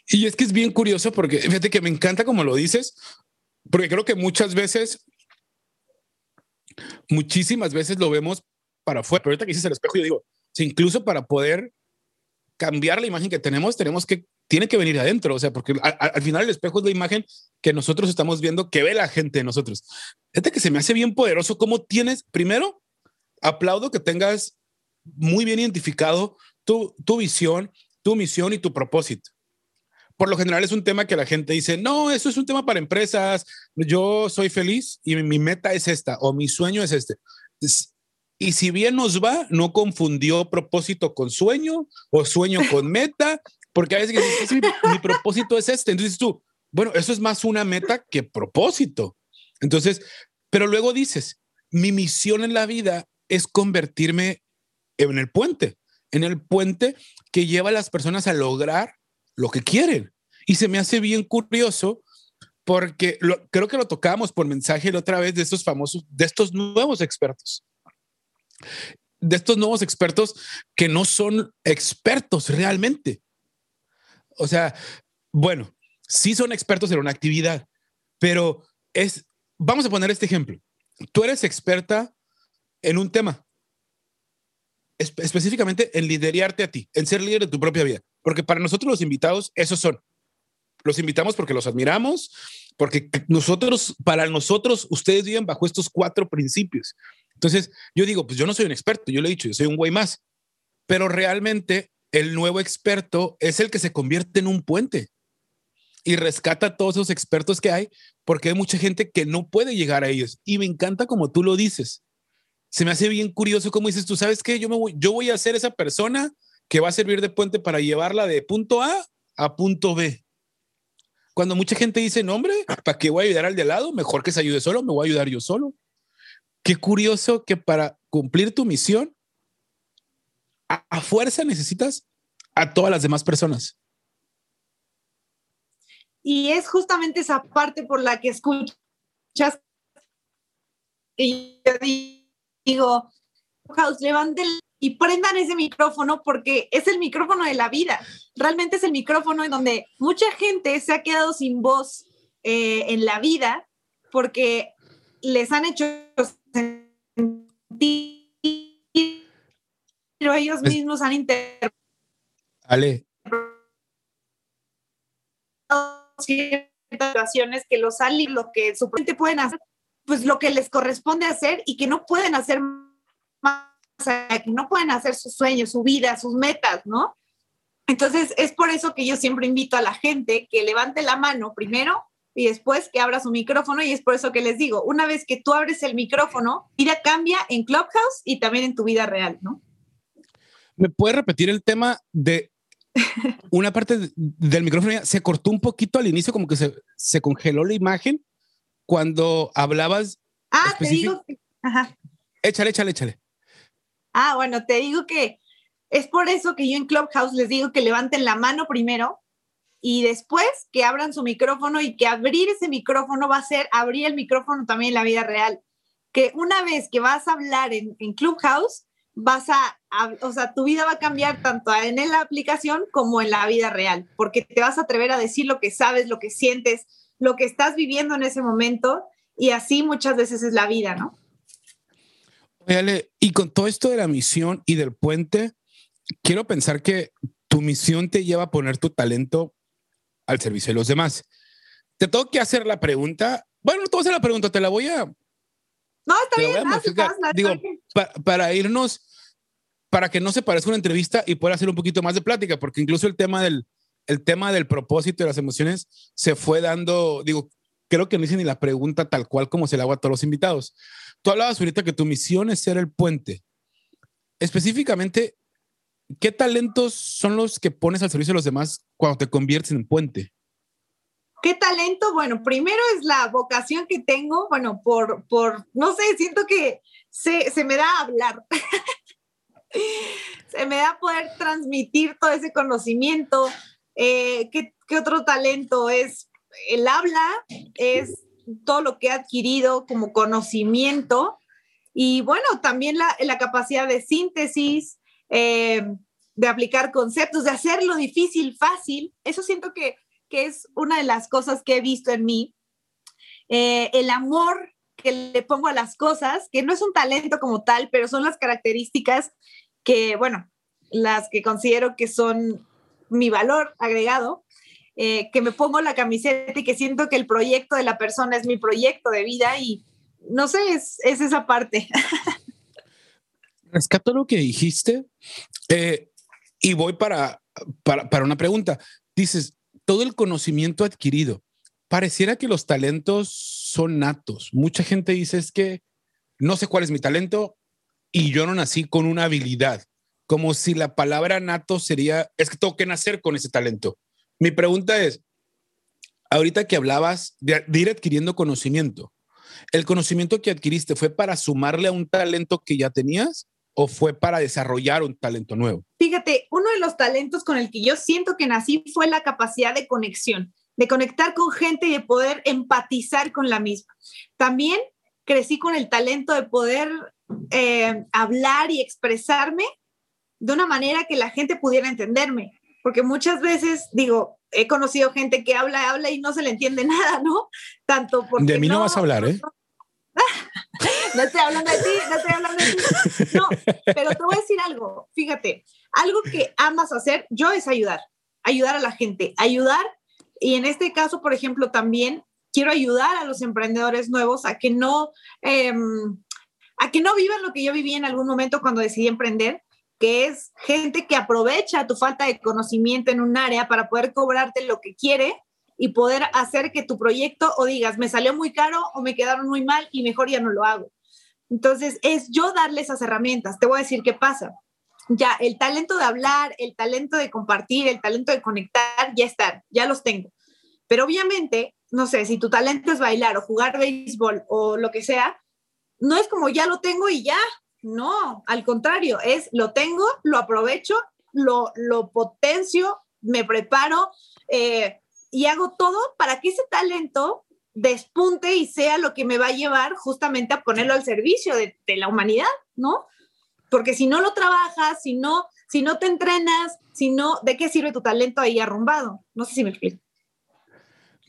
Speaker 3: Y es que es bien curioso porque fíjate que me encanta como lo dices, porque creo que muchas veces muchísimas veces lo vemos para afuera, pero ahorita que dices el espejo, yo digo, si incluso para poder cambiar la imagen que tenemos, tenemos que, tiene que venir adentro, o sea, porque al final el espejo es la imagen que nosotros estamos viendo, que ve la gente de nosotros. Fíjate que se me hace bien poderoso cómo tienes, primero, aplaudo que tengas muy bien identificado tu, tu visión, tu misión y tu propósito. por lo general es un tema que la gente dice, no, eso es un tema para empresas, yo soy feliz y mi meta es esta o mi sueño es este. Y si bien nos va, no confundió propósito con sueño o sueño con meta, porque a veces dices, mi, propósito es este. Entonces tú, bueno, eso es más una meta que propósito. Entonces, pero luego dices, mi misión en la vida es convertirme en el puente, en el puente que lleva a las personas a lograr lo que quieren. Y se me hace bien curioso porque creo que lo tocamos por mensaje la otra vez de estos famosos, de estos nuevos expertos. De estos nuevos expertos que no son expertos realmente. O sea, bueno, sí son expertos en una actividad, pero es, vamos a poner este ejemplo. Tú eres experta en un tema, específicamente en liderarte a ti, en ser líder de tu propia vida. Porque para nosotros los invitados, esos son. Los invitamos porque los admiramos, porque nosotros, para nosotros, ustedes viven bajo estos cuatro principios. Entonces, yo digo, pues yo no soy un experto, yo le he dicho, yo soy un güey más, pero realmente el nuevo experto es el que se convierte en un puente y rescata a todos esos expertos que hay, porque hay mucha gente que no puede llegar a ellos. Y me encanta como tú lo dices. Se me hace bien curioso como dices, tú sabes que yo, voy, yo voy a ser esa persona que va a servir de puente para llevarla de punto A a punto B. Cuando mucha gente dice, no, hombre, ¿para qué voy a ayudar al de lado? Mejor que se ayude solo, me voy a ayudar yo solo. Qué curioso que para cumplir tu misión, a, fuerza necesitas a todas las demás personas.
Speaker 1: Y es justamente esa parte por la que escuchas que yo digo, House, levanten y prendan ese micrófono porque es el micrófono de la vida. Realmente es el micrófono en donde mucha gente se ha quedado sin voz eh, en la vida porque les han hecho sentir, pero ellos mismos han interpretado situaciones que los salen lo que supuestamente pueden hacer, pues lo que les corresponde hacer y que no pueden hacer más que no pueden hacer sus sueños, su vida, sus metas, ¿no? Entonces, es por eso que yo siempre invito a la gente que levante la mano primero y después que abra su micrófono y es por eso que les digo, una vez que tú abres el micrófono, vida cambia en Clubhouse y también en tu vida real, ¿no?
Speaker 3: ¿Me puedes repetir el tema de una parte del micrófono? Se cortó un poquito al inicio, como que se, se congeló la imagen cuando hablabas.
Speaker 1: Ah, te digo. Ajá.
Speaker 3: Échale, échale, échale.
Speaker 1: Ah, bueno, te digo que es por eso que yo en Clubhouse les digo que levanten la mano primero y después que abran su micrófono y que abrir ese micrófono va a ser abrir el micrófono también en la vida real. Que una vez que vas a hablar en, Clubhouse, vas a, o sea, tu vida va a cambiar tanto en la aplicación como en la vida real, porque te vas a atrever a decir lo que sabes, lo que sientes, lo que estás viviendo en ese momento y así muchas veces es la vida, ¿no?
Speaker 3: y con todo esto de la misión y del puente, quiero pensar que tu misión te lleva a poner tu talento al servicio de los demás. Te tengo que hacer la pregunta. Bueno, no te voy a hacer la pregunta, te la voy a.
Speaker 1: No, está bien.
Speaker 3: Digo, para irnos, para que no se parezca una entrevista y pueda hacer un poquito más de plática, porque incluso el tema del, el tema del propósito y las emociones se fue dando, digo, creo que no hice ni la pregunta tal cual como se la hago a todos los invitados. Tú hablabas ahorita que tu misión es ser el puente. Específicamente, ¿qué talentos son los que pones al servicio de los demás cuando te conviertes en puente?
Speaker 1: ¿Qué talento? Bueno, primero es la vocación que tengo, bueno, por, por no sé, siento que se, se me da hablar. se me da poder transmitir todo ese conocimiento. Eh, ¿qué, ¿Qué otro talento es? El habla, es todo lo que he adquirido como conocimiento y bueno, también la, la capacidad de síntesis, eh, de aplicar conceptos, de hacerlo difícil fácil. Eso siento que, que, es una de las cosas que he visto en mí. Eh, el amor que le pongo a las cosas, que no es un talento como tal, pero son las características que, bueno, las que considero que son mi valor agregado eh, que me pongo la camiseta y que siento que el proyecto de la persona es mi proyecto de vida y no sé, es, esa parte.
Speaker 3: Rescato lo que dijiste eh, y voy para, para, una pregunta. Dices, todo el conocimiento adquirido. Pareciera que los talentos son natos. Mucha gente dice es que no sé cuál es mi talento y yo no nací con una habilidad, como si la palabra nato sería, es que tengo que nacer con ese talento. Mi pregunta es, ahorita que hablabas de, ir adquiriendo conocimiento, ¿el conocimiento que adquiriste fue para sumarle a un talento que ya tenías o fue para desarrollar un talento nuevo?
Speaker 1: Fíjate, uno de los talentos con el que yo siento que nací fue la capacidad de conexión, de conectar con gente y de poder empatizar con la misma. También crecí con el talento de poder eh, hablar y expresarme de una manera que la gente pudiera entenderme, porque muchas veces digo, he conocido gente que habla, habla y no se le entiende nada, ¿no? Tanto porque...
Speaker 3: De mí no, vas a hablar, ¿eh?
Speaker 1: no estoy hablando de ti, no estoy hablando de ti. No, pero te voy a decir algo. Fíjate, algo que amas hacer, yo es ayudar, ayudar a la gente, ayudar. Y en este caso, por ejemplo, también quiero ayudar a los emprendedores nuevos a que no, em, a que no vivan lo que yo viví en algún momento cuando decidí emprender, que es gente que aprovecha tu falta de conocimiento en un área para poder cobrarte lo que quiere y poder hacer que tu proyecto o digas, me salió muy caro o me quedaron muy mal y mejor ya no lo hago. Entonces, es yo darle esas herramientas. Te voy a decir qué pasa. Ya, el talento de hablar, el talento de compartir, el talento de conectar, ya están, ya los tengo. Pero obviamente, no sé, si tu talento es bailar o jugar béisbol o lo que sea, no es como ya lo tengo y ya. No, al contrario, es lo tengo, lo aprovecho, lo, lo potencio, me preparo, eh, y hago todo para que ese talento despunte y sea lo que me va a llevar justamente a ponerlo al servicio de, la humanidad, ¿no? Porque si no lo trabajas, si no, si no te entrenas, si no, ¿de qué sirve tu talento ahí arrumbado? No sé si me explico.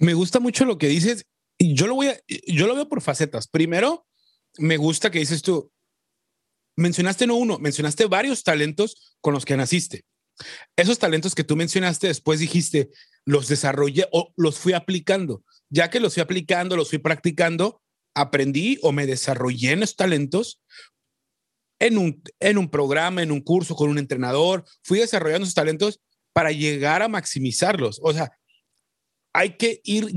Speaker 3: Me gusta mucho lo que dices y yo lo voy a, yo lo veo por facetas. Primero, me gusta que dices tú, mencionaste no uno, mencionaste varios talentos con los que naciste. Esos talentos que tú mencionaste, después dijiste, los desarrollé o los fui aplicando. Ya que los fui aplicando, los fui practicando, aprendí o me desarrollé en esos talentos en un, en un programa, en un curso con un entrenador, fui desarrollando esos talentos para llegar a maximizarlos. O sea, hay que ir,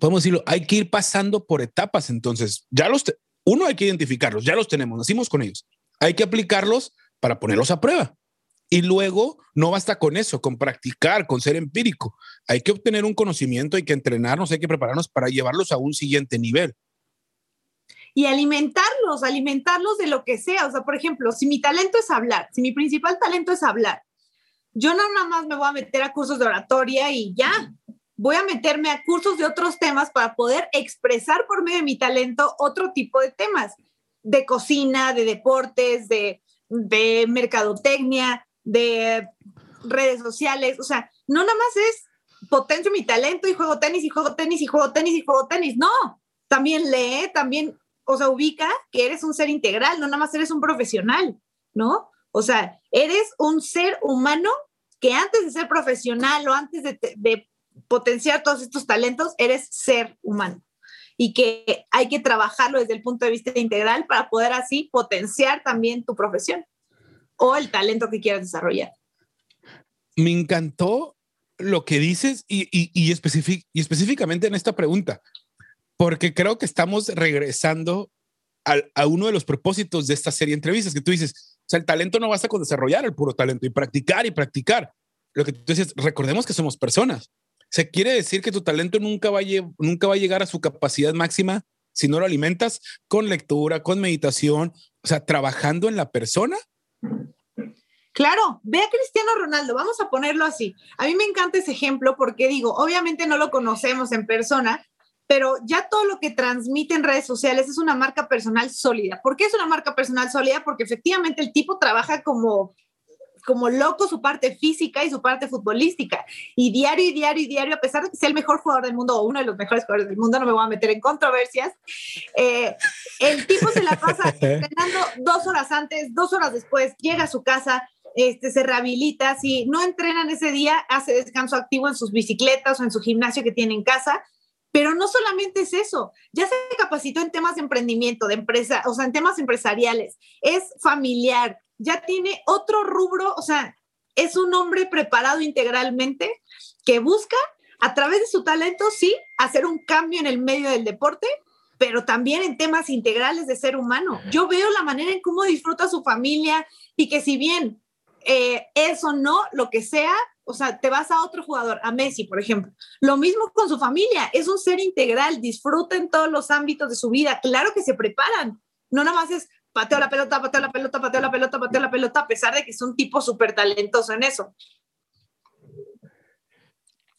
Speaker 3: podemos decirlo, hay que ir pasando por etapas. Entonces, ya los, uno hay que identificarlos, ya los tenemos, nacimos con ellos. Hay que aplicarlos para ponerlos a prueba. Y luego no basta con eso, con practicar, con ser empírico. Hay que obtener un conocimiento, hay que entrenarnos, hay que prepararnos para llevarlos a un siguiente nivel.
Speaker 1: Y alimentarlos, alimentarlos de lo que sea. O sea, por ejemplo, si mi talento es hablar, si mi principal talento es hablar, yo no nada más me voy a meter a cursos de oratoria y ya. Voy a meterme a cursos de otros temas para poder expresar por medio de mi talento otro tipo de temas, de cocina, de deportes, de, mercadotecnia, de redes sociales, o sea, no nada más es potencio mi talento y juego tenis y juego tenis y juego tenis y juego tenis, no, también lee, también, o sea, ubica que eres un ser integral, no nada más eres un profesional, ¿no? O sea, eres un ser humano que antes de ser profesional o antes de potenciar todos estos talentos, eres ser humano y que hay que trabajarlo desde el punto de vista integral para poder así potenciar también tu profesión o el talento que quieras desarrollar.
Speaker 3: Me encantó lo que dices y, y, y, específicamente en esta pregunta, porque creo que estamos regresando a, uno de los propósitos de esta serie de entrevistas que tú dices, o sea, el talento no basta con desarrollar el puro talento y practicar y practicar. Lo que tú dices, recordemos que somos personas. Se quiere decir que tu talento nunca va, a nunca a llegar a su capacidad máxima si no lo alimentas con lectura, con meditación, o sea, trabajando en la persona
Speaker 1: Claro, ve a Cristiano Ronaldo, vamos a ponerlo así. A mí me encanta ese ejemplo porque digo, obviamente no lo conocemos en persona, pero ya todo lo que transmite en redes sociales es una marca personal sólida. ¿Por qué es una marca personal sólida? Porque efectivamente el tipo trabaja como como loco su parte física y su parte futbolística. Y diario y diario y diario, a pesar de que sea el mejor jugador del mundo o uno de los mejores jugadores del mundo, no me voy a meter en controversias, eh, el tipo se la pasa entrenando dos horas antes, dos horas después, llega a su casa, este, se rehabilita, si no entrenan ese día, hace descanso activo en sus bicicletas o en su gimnasio que tiene en casa. Pero no solamente es eso, ya se capacitó en temas de emprendimiento, de empresa, o sea, en temas empresariales, es familiar, ya tiene otro rubro, o sea, es un hombre preparado integralmente que busca a través de su talento, sí, hacer un cambio en el medio del deporte, pero también en temas integrales de ser humano. Yo veo la manera en cómo disfruta su familia y que si bien eh, eso no, lo que sea, o sea, te vas a otro jugador, a Messi, por ejemplo. Lo mismo con su familia, es un ser integral, disfruta en todos los ámbitos de su vida. Claro que se preparan, no nada más es pateo la pelota, pateo la pelota, pateo la pelota, pateo la pelota, a pesar de que es un tipo súper talentoso en eso.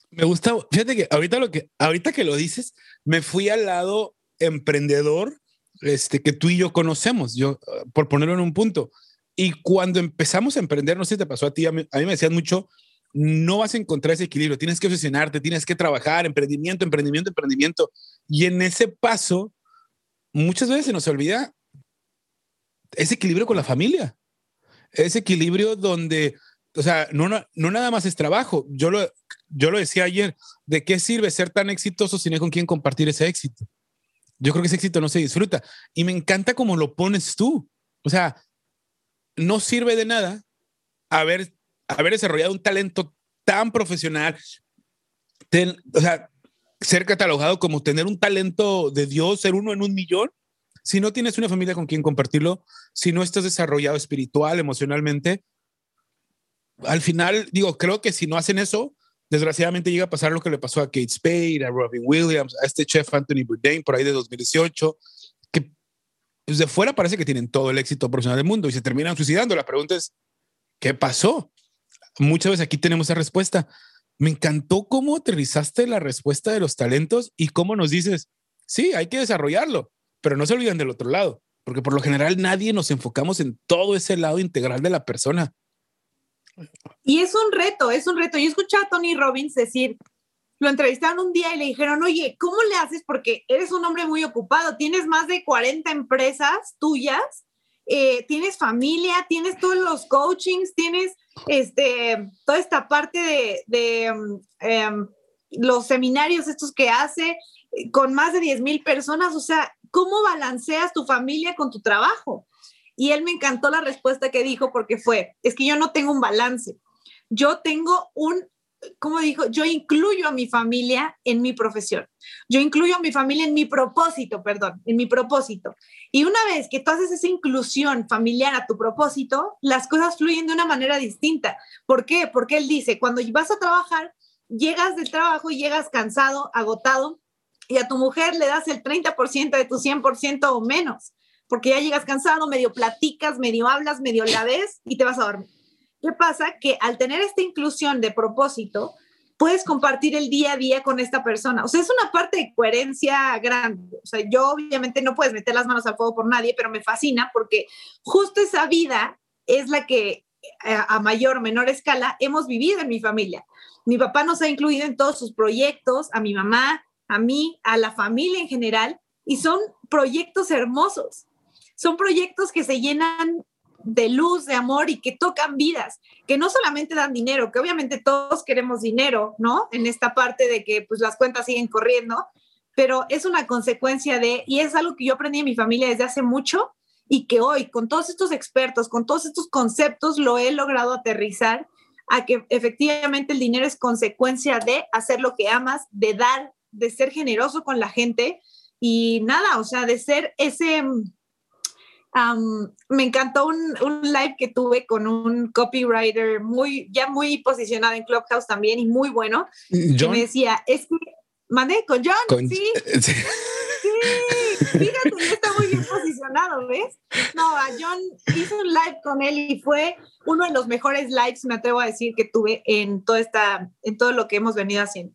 Speaker 3: Me gusta, fíjate que ahorita, lo que ahorita que lo dices, me fui al lado emprendedor este, que tú y yo conocemos, yo, por ponerlo en un punto. Y cuando empezamos a emprender, no sé si te pasó a ti, a mí, me decían mucho, no vas a encontrar ese equilibrio, tienes que obsesionarte, tienes que trabajar, emprendimiento, emprendimiento, emprendimiento. Y en ese paso, muchas veces se nos olvida ese equilibrio con la familia, ese equilibrio donde, o sea, no, no, nada más es trabajo. Yo lo, yo lo decía ayer, ¿de qué sirve ser tan exitoso si no hay con quién compartir ese éxito? Yo creo que ese éxito no se disfruta. Y me encanta cómo lo pones tú. O sea, no sirve de nada haber, haber desarrollado un talento tan profesional, o sea, ser catalogado como tener un talento de Dios, ser uno en un millón, si no tienes una familia con quien compartirlo, si no estás desarrollado espiritual, emocionalmente, al final, digo, creo que si no hacen eso, desgraciadamente llega a pasar lo que le pasó a Kate Spade, a Robin Williams, a este chef Anthony Bourdain por ahí de 2018, que pues de fuera parece que tienen todo el éxito profesional del mundo y se terminan suicidando. La pregunta es, ¿qué pasó? Muchas veces aquí tenemos esa respuesta. Me encantó cómo aterrizaste la respuesta de los talentos y cómo nos dices, sí, hay que desarrollarlo, pero no se olviden del otro lado, porque por lo general nadie nos enfocamos en todo ese lado integral de la persona.
Speaker 1: Y es un reto, es un reto. Yo escuché a Tony Robbins decir, lo entrevistaron un día y le dijeron, oye, ¿cómo le haces? Porque eres un hombre muy ocupado, tienes más de 40 empresas tuyas, eh, tienes familia, tienes todos los coachings, tienes este, toda esta parte de, mm, em, los seminarios estos que hace eh, con más de 10 mil personas. O sea, ¿cómo balanceas tu familia con tu trabajo? Y él me encantó la respuesta que dijo porque fue, es que yo no tengo un balance, yo tengo un, como dijo, yo incluyo a mi familia en mi profesión, yo incluyo a mi familia en mi propósito, perdón, en mi propósito. Y una vez que tú haces esa inclusión familiar a tu propósito, las cosas fluyen de una manera distinta. ¿Por qué? Porque él dice, cuando vas a trabajar, llegas del trabajo y llegas cansado, agotado, y a tu mujer le das el 30% de tu 100% o menos porque ya llegas cansado, medio platicas, medio hablas, medio la ves y te vas a dormir. ¿Qué pasa? Que al tener esta inclusión de propósito, puedes compartir el día a día con esta persona. O sea, es una parte de coherencia grande. O sea, yo obviamente no puedes meter las manos al fuego por nadie, pero me fascina porque justo esa vida es la que eh, a mayor o menor escala hemos vivido en mi familia. Mi papá nos ha incluido en todos sus proyectos, a mi mamá, a mí, a la familia en general, y son proyectos hermosos son proyectos que se llenan de luz, de amor y que tocan vidas, que no solamente dan dinero, que obviamente todos queremos dinero, ¿no? En esta parte de que pues las cuentas siguen corriendo, pero es una consecuencia de, y es algo que yo aprendí en mi familia desde hace mucho y que hoy con todos estos expertos, con todos estos conceptos, lo he logrado aterrizar a que efectivamente el dinero es consecuencia de hacer lo que amas, de dar, de ser generoso con la gente y nada, o sea, de ser ese me encantó un, un, live que tuve con un copywriter muy, ya muy posicionado en Clubhouse también y muy bueno. Que me decía, es que, mandé con John, sí. sí. fíjate, está muy bien posicionado, ¿ves? No, a John hizo un live con él y fue uno de los mejores lives, me atrevo a decir, que tuve en, toda esta, en todo lo que hemos venido haciendo.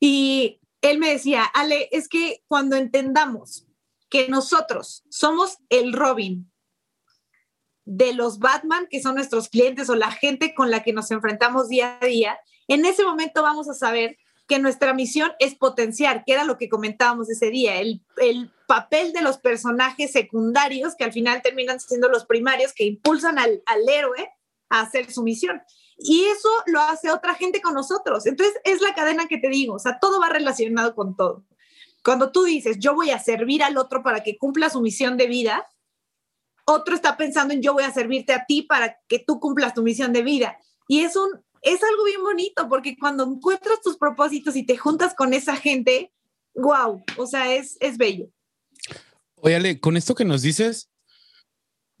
Speaker 1: Y él me decía, Ale, es que cuando entendamos que nosotros somos el Robin de los Batman, que son nuestros clientes o la gente con la que nos enfrentamos día a día, en ese momento vamos a saber que nuestra misión es potenciar, que era lo que comentábamos ese día, el, papel de los personajes secundarios que al final terminan siendo los primarios que impulsan al, héroe a hacer su misión. Y eso lo hace otra gente con nosotros. Entonces es la cadena que te digo, o sea, todo va relacionado con todo. Cuando tú dices, yo voy a servir al otro para que cumpla su misión de vida, otro está pensando en yo voy a servirte a ti para que tú cumplas tu misión de vida. Y es un, es algo bien bonito porque cuando encuentras tus propósitos y te juntas con esa gente, wow, o sea, es, es bello.
Speaker 3: Oye, con esto que nos dices,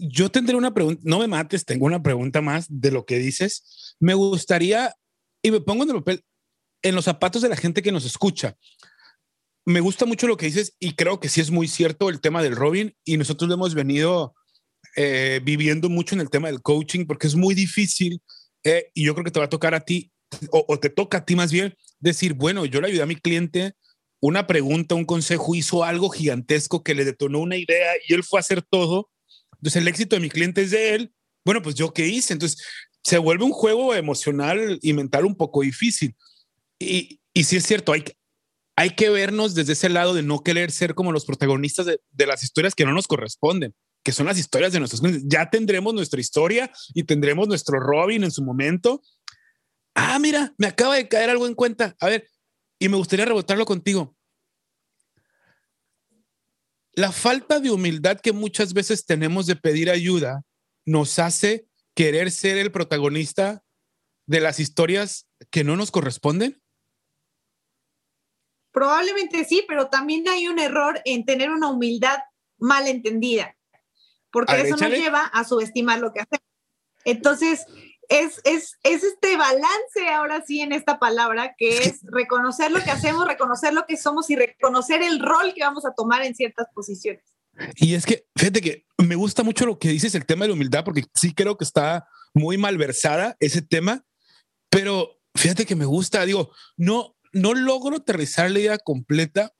Speaker 3: yo tendré una pregunta, no me mates, tengo una pregunta más de lo que dices. Me gustaría, y me pongo en el papel, en los zapatos de la gente que nos escucha. Me gusta mucho lo que dices y creo que sí es muy cierto el tema del Robin y nosotros lo hemos venido eh, viviendo mucho en el tema del coaching porque es muy difícil eh, y yo creo que te va a tocar a ti o, o, te toca a ti más bien decir, bueno, yo le ayudé a mi cliente una pregunta, un consejo, hizo algo gigantesco que le detonó una idea y él fue a hacer todo. Entonces el éxito de mi cliente es de él. Bueno, pues yo qué hice. Entonces se vuelve un juego emocional y mental un poco difícil. Y, y sí es cierto, hay, hay que vernos desde ese lado de no querer ser como los protagonistas de, de las historias que no nos corresponden que son las historias de nuestros clientes. Ya tendremos nuestra historia y tendremos nuestro Robin en su momento. Ah, mira, me acaba de caer algo en cuenta. A ver, y me gustaría rebotarlo contigo. La falta de humildad que muchas veces tenemos de pedir ayuda nos hace querer ser el protagonista de las historias que no nos corresponden.
Speaker 1: Probablemente sí, pero también hay un error en tener una humildad mal entendida, porque ver, eso échale. nos lleva a subestimar lo que hacemos. Entonces, es, es, es, este balance ahora sí en esta palabra, que es reconocer lo que hacemos, reconocer lo que somos y reconocer el rol que vamos a tomar en ciertas posiciones.
Speaker 3: Y es que, fíjate que me gusta mucho lo que dices, el tema de la humildad, porque sí creo que está muy malversada ese tema, pero fíjate que me gusta, digo, no, no logro aterrizar la idea completa,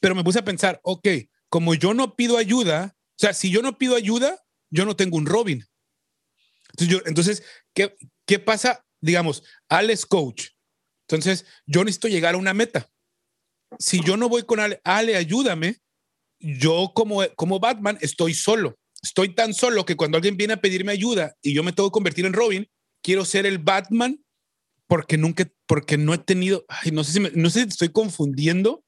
Speaker 3: pero me puse a pensar, ok, como yo no pido ayuda, o sea, si yo no pido ayuda, yo no tengo un Robin. Entonces, yo, entonces ¿qué, ¿qué pasa? Digamos, Alex coach. Entonces, yo necesito llegar a una meta. Si yo no voy con Ale, Ale, ayúdame, yo como, como Batman estoy solo. Estoy tan solo que cuando alguien viene a pedirme ayuda y yo me tengo que convertir en Robin, quiero ser el Batman porque nunca, porque no he tenido, ay, no sé si me, no sé si estoy confundiendo,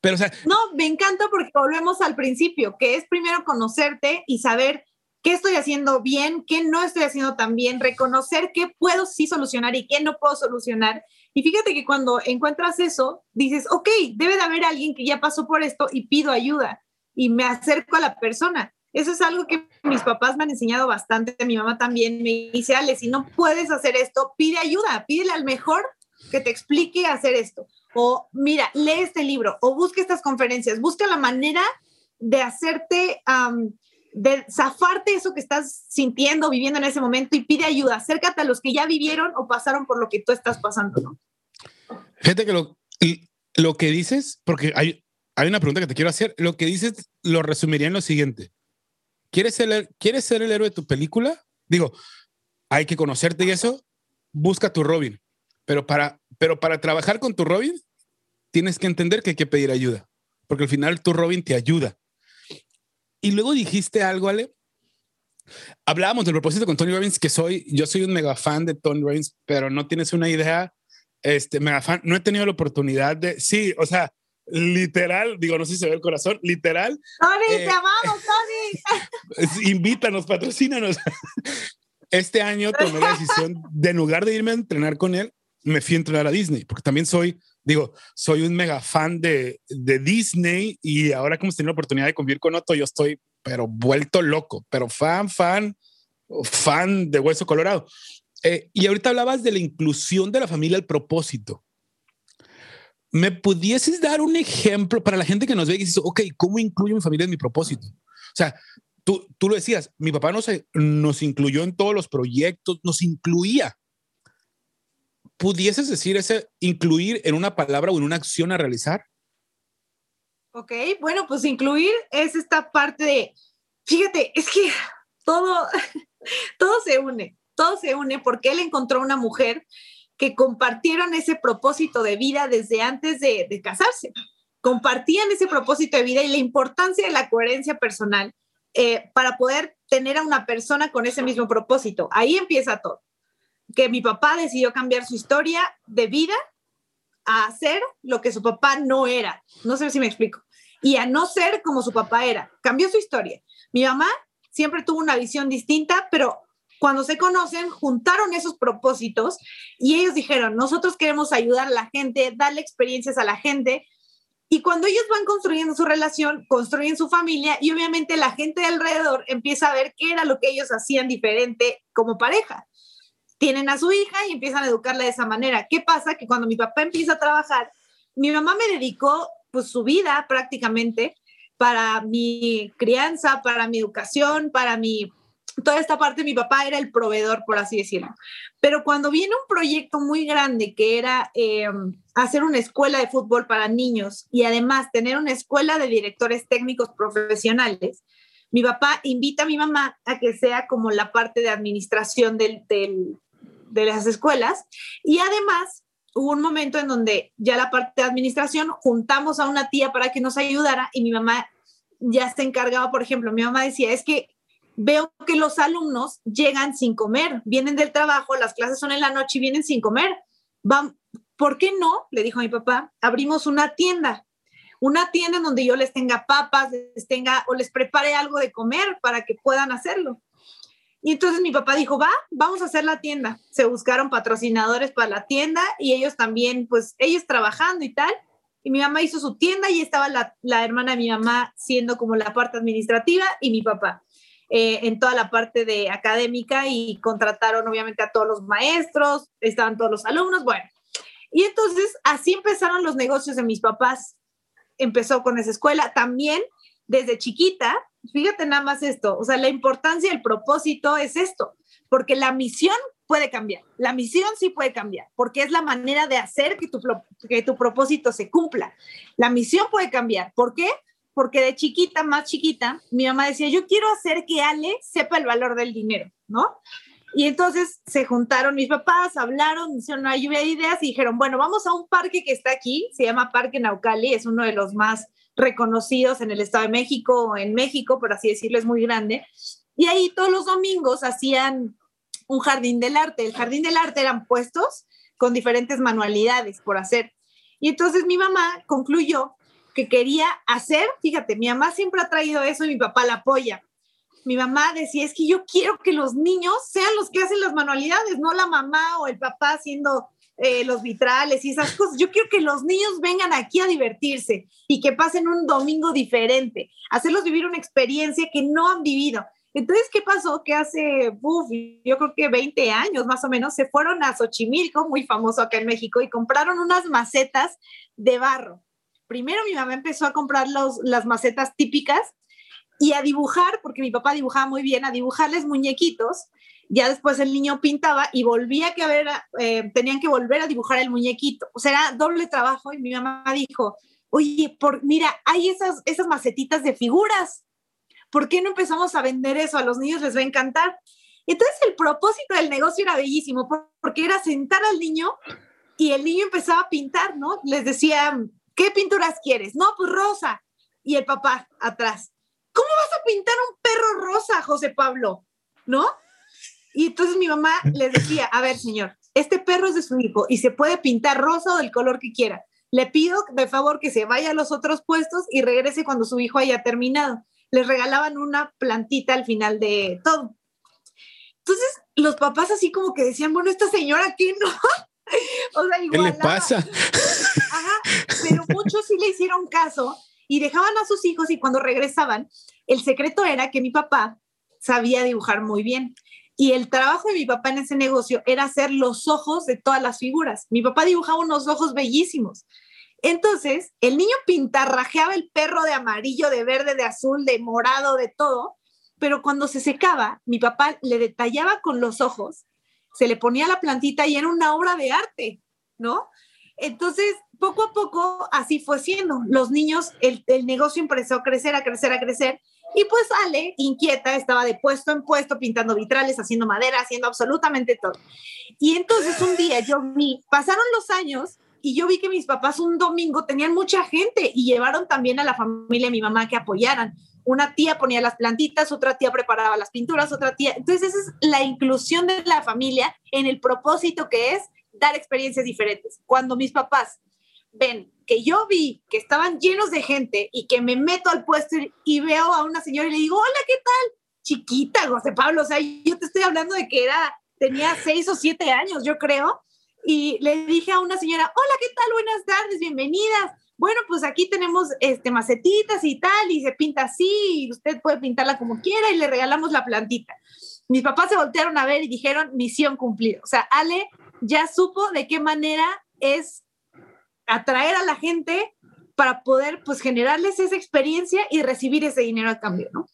Speaker 3: pero o sea.
Speaker 1: No, me encanta porque volvemos al principio, que es primero conocerte y saber qué estoy haciendo bien, qué no estoy haciendo tan bien, reconocer qué puedo sí solucionar y qué no puedo solucionar. Y fíjate que cuando encuentras eso, dices, ok, debe de haber alguien que ya pasó por esto y pido ayuda y me acerco a la persona. Eso es algo que mis papás me han enseñado bastante, mi mamá también me dice, Ale, si no puedes hacer esto, pide ayuda, pídele al mejor que te explique hacer esto. O mira, lee este libro o busca estas conferencias, busca la manera de hacerte de zafarte eso que estás sintiendo, viviendo en ese momento y pide ayuda. Acércate a los que ya vivieron o pasaron por lo que tú estás pasando, ¿no?
Speaker 3: Que lo, lo que dices, porque hay, hay una pregunta que te quiero hacer, lo que dices lo resumiría en lo siguiente. ¿Quieres ser, ¿Quieres ser el héroe de tu película? Digo, hay que conocerte y eso, busca tu Robin. Pero para, pero para trabajar con tu Robin, tienes que entender que hay que pedir ayuda, porque al final tu Robin te ayuda y luego dijiste algo, Ale. Hablábamos del propósito con Tony Robbins, que soy, yo soy un mega fan de Tony Robbins, pero no tienes una idea, este, mega fan, no he tenido la oportunidad de, sí, o sea, literal, digo, no sé si se ve el corazón, literal.
Speaker 1: Tony, eh, te amamos, Tony.
Speaker 3: invítanos, patrocínanos. Este año tomé la decisión de en lugar de irme a entrenar con él, me fui a entrenar a Disney, porque también soy digo, soy un mega fan de, de Disney y ahora como hemos la oportunidad de convivir con Otto, yo estoy, pero vuelto loco, pero fan, fan, fan de Hueso Colorado. Eh, y ahorita hablabas de la inclusión de la familia al propósito. ¿Me pudieses dar un ejemplo para la gente que nos ve y dice, ok, ¿cómo incluyo mi familia en mi propósito? O sea, tú, tú lo decías, mi papá nos, nos incluyó en todos los proyectos, nos incluía ¿pudieses decir ese incluir en una palabra o en una acción a realizar?
Speaker 1: Ok, bueno, pues incluir es esta parte de, fíjate, es que todo, todo se une, todo se une porque él encontró una mujer que compartieron ese propósito de vida desde antes de, casarse. Compartían ese propósito de vida y la importancia de la coherencia personal eh, para poder tener a una persona con ese mismo propósito. Ahí empieza todo que mi papá decidió cambiar su historia de vida a hacer lo que su papá no era. No sé si me explico. Y a no ser como su papá era. Cambió su historia. Mi mamá siempre tuvo una visión distinta, pero cuando se conocen, juntaron esos propósitos y ellos dijeron, nosotros queremos ayudar a la gente, darle experiencias a la gente. Y cuando ellos van construyendo su relación, construyen su familia y obviamente la gente de alrededor empieza a ver qué era lo que ellos hacían diferente como pareja. Tienen a su hija y empiezan a educarla de esa manera. ¿Qué pasa? Que cuando mi papá empieza a trabajar, mi mamá me dedicó pues su vida prácticamente para mi crianza, para mi educación, para mi toda esta parte mi papá era el proveedor, por así decirlo. Pero cuando viene un proyecto muy grande que era eh, hacer una escuela de fútbol para niños y además tener una escuela de directores técnicos profesionales, mi papá invita a mi mamá a que sea como la parte de administración del, de las escuelas y además hubo un momento en donde ya la parte de administración juntamos a una tía para que nos ayudara y mi mamá ya se encargaba, por ejemplo, mi mamá decía, es que veo que los alumnos llegan sin comer, vienen del trabajo, las clases son en la noche y vienen sin comer. Van, ¿Por qué no? Le dijo mi papá, abrimos una tienda, una tienda en donde yo les tenga papas, les tenga o les prepare algo de comer para que puedan hacerlo. Y entonces mi papá dijo, va, vamos a hacer la tienda. Se buscaron patrocinadores para la tienda y ellos también, pues ellos trabajando y tal. Y mi mamá hizo su tienda y estaba la, la hermana de mi mamá siendo como la parte administrativa y mi papá. Eh, en toda la parte de académica y contrataron obviamente a todos los maestros, estaban todos los alumnos, bueno. Y entonces así empezaron los negocios de mis papás. Empezó con esa escuela. También desde chiquita, fíjate nada más esto, o sea, la importancia del propósito es esto, porque la misión puede cambiar, la misión sí puede cambiar, porque es la manera de hacer que tu, que tu propósito se cumpla. La misión puede cambiar, ¿por qué? porque de chiquita, más chiquita, mi mamá decía, yo quiero hacer que Ale sepa el valor del dinero, ¿no? Y entonces se juntaron mis papás, hablaron, hicieron una lluvia de ideas y dijeron, bueno, vamos a un parque que está aquí, se llama Parque Naucali, es uno de los más reconocidos en el Estado de México, en México, por así decirlo, es muy grande. Y ahí todos los domingos hacían un jardín del arte. El jardín del arte eran puestos con diferentes manualidades por hacer. Y entonces mi mamá concluyó que quería hacer, fíjate, mi mamá siempre ha traído eso y mi papá la apoya. Mi mamá decía, es que yo quiero que los niños sean los que hacen las manualidades, no la mamá o el papá haciendo eh, los vitrales y esas cosas. Yo quiero que los niños vengan aquí a divertirse y que pasen un domingo diferente, hacerlos vivir una experiencia que no han vivido. Entonces, ¿qué pasó? Que hace, uf, yo creo que 20 años más o menos, se fueron a Xochimilco, muy famoso acá en México, y compraron unas macetas de barro primero mi mamá empezó a comprar los, las macetas típicas y a dibujar, porque mi papá dibujaba muy bien, a dibujarles muñequitos. Ya después el niño pintaba y volvía que a ver, eh, tenían que volver a dibujar el muñequito. O sea, era doble trabajo y mi mamá dijo, oye, por, mira, hay esas, esas macetitas de figuras. ¿Por qué no empezamos a vender eso? A los niños les va a encantar. Entonces el propósito del negocio era bellísimo, porque era sentar al niño y el niño empezaba a pintar, ¿no? Les decía, ¿qué pinturas quieres? No, pues rosa. Y el papá atrás, ¿cómo vas a pintar un perro rosa, José Pablo? ¿No? Y entonces mi mamá les decía, a ver, señor, este perro es de su hijo y se puede pintar rosa o del color que quiera. Le pido de favor que se vaya a los otros puestos y regrese cuando su hijo haya terminado. Les regalaban una plantita al final de todo. Entonces, los papás así como que decían, bueno, esta señora, ¿qué no?
Speaker 3: o sea, ¿Qué le pasa?
Speaker 1: Ajá, pero muchos sí le hicieron caso y dejaban a sus hijos y cuando regresaban, el secreto era que mi papá sabía dibujar muy bien. Y el trabajo de mi papá en ese negocio era hacer los ojos de todas las figuras. Mi papá dibujaba unos ojos bellísimos. Entonces, el niño pintarrajeaba el perro de amarillo, de verde, de azul, de morado, de todo, pero cuando se secaba, mi papá le detallaba con los ojos se le ponía la plantita y era una obra de arte, ¿no? Entonces, poco a poco así fue siendo. Los niños, el, negocio empezó a crecer, a crecer, a crecer. Y pues Ale, inquieta, estaba de puesto en puesto, pintando vitrales, haciendo madera, haciendo absolutamente todo. Y entonces un día yo vi, pasaron los años y yo vi que mis papás un domingo tenían mucha gente y llevaron también a la familia de mi mamá que apoyaran una tía ponía las plantitas, otra tía preparaba las pinturas, otra tía. Entonces, esa es la inclusión de la familia en el propósito que es dar experiencias diferentes. Cuando mis papás ven que yo vi que estaban llenos de gente y que me meto al puesto y veo a una señora y le digo, hola, ¿qué tal? chiquita, José Pablo, o sea, yo te estoy hablando de que era, tenía seis o siete años, yo creo, y le dije a una señora, hola, ¿qué tal? Buenas tardes, bienvenidas. Bueno, pues aquí tenemos este, macetitas y tal, y se pinta así, y usted puede pintarla como quiera, y le regalamos la plantita. Mis papás se voltearon a ver y dijeron, misión cumplida. O sea, Ale ya supo de qué manera es atraer a la gente para poder pues generarles esa experiencia y recibir ese dinero a cambio, ¿no?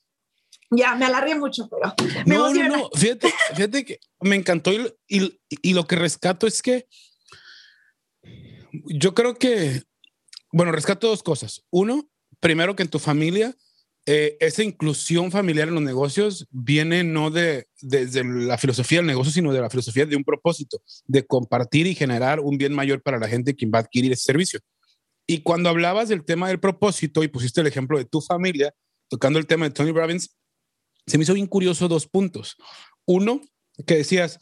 Speaker 1: Ya, me alargué mucho, pero me
Speaker 3: no, no, no, fíjate, fíjate que me encantó y, y, y, lo que rescato es que yo creo que, bueno, rescato dos cosas. Uno, primero que en tu familia, eh, esa inclusión familiar en los negocios viene no de desde la filosofía del negocio, sino de la filosofía de un propósito, de compartir y generar un bien mayor para la gente quien va a adquirir ese servicio. Y cuando hablabas del tema del propósito y pusiste el ejemplo de tu familia, tocando el tema de Tony Robbins, se me hizo bien curioso dos puntos. Uno, que decías,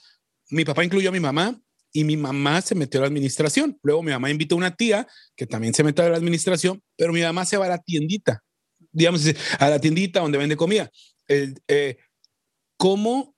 Speaker 3: mi papá incluyó a mi mamá y mi mamá se metió a la administración. Luego mi mamá invitó a una tía que también se metió a la administración, pero mi mamá se va a la tiendita, digamos, a la tiendita donde vende comida. Eh, ¿Cómo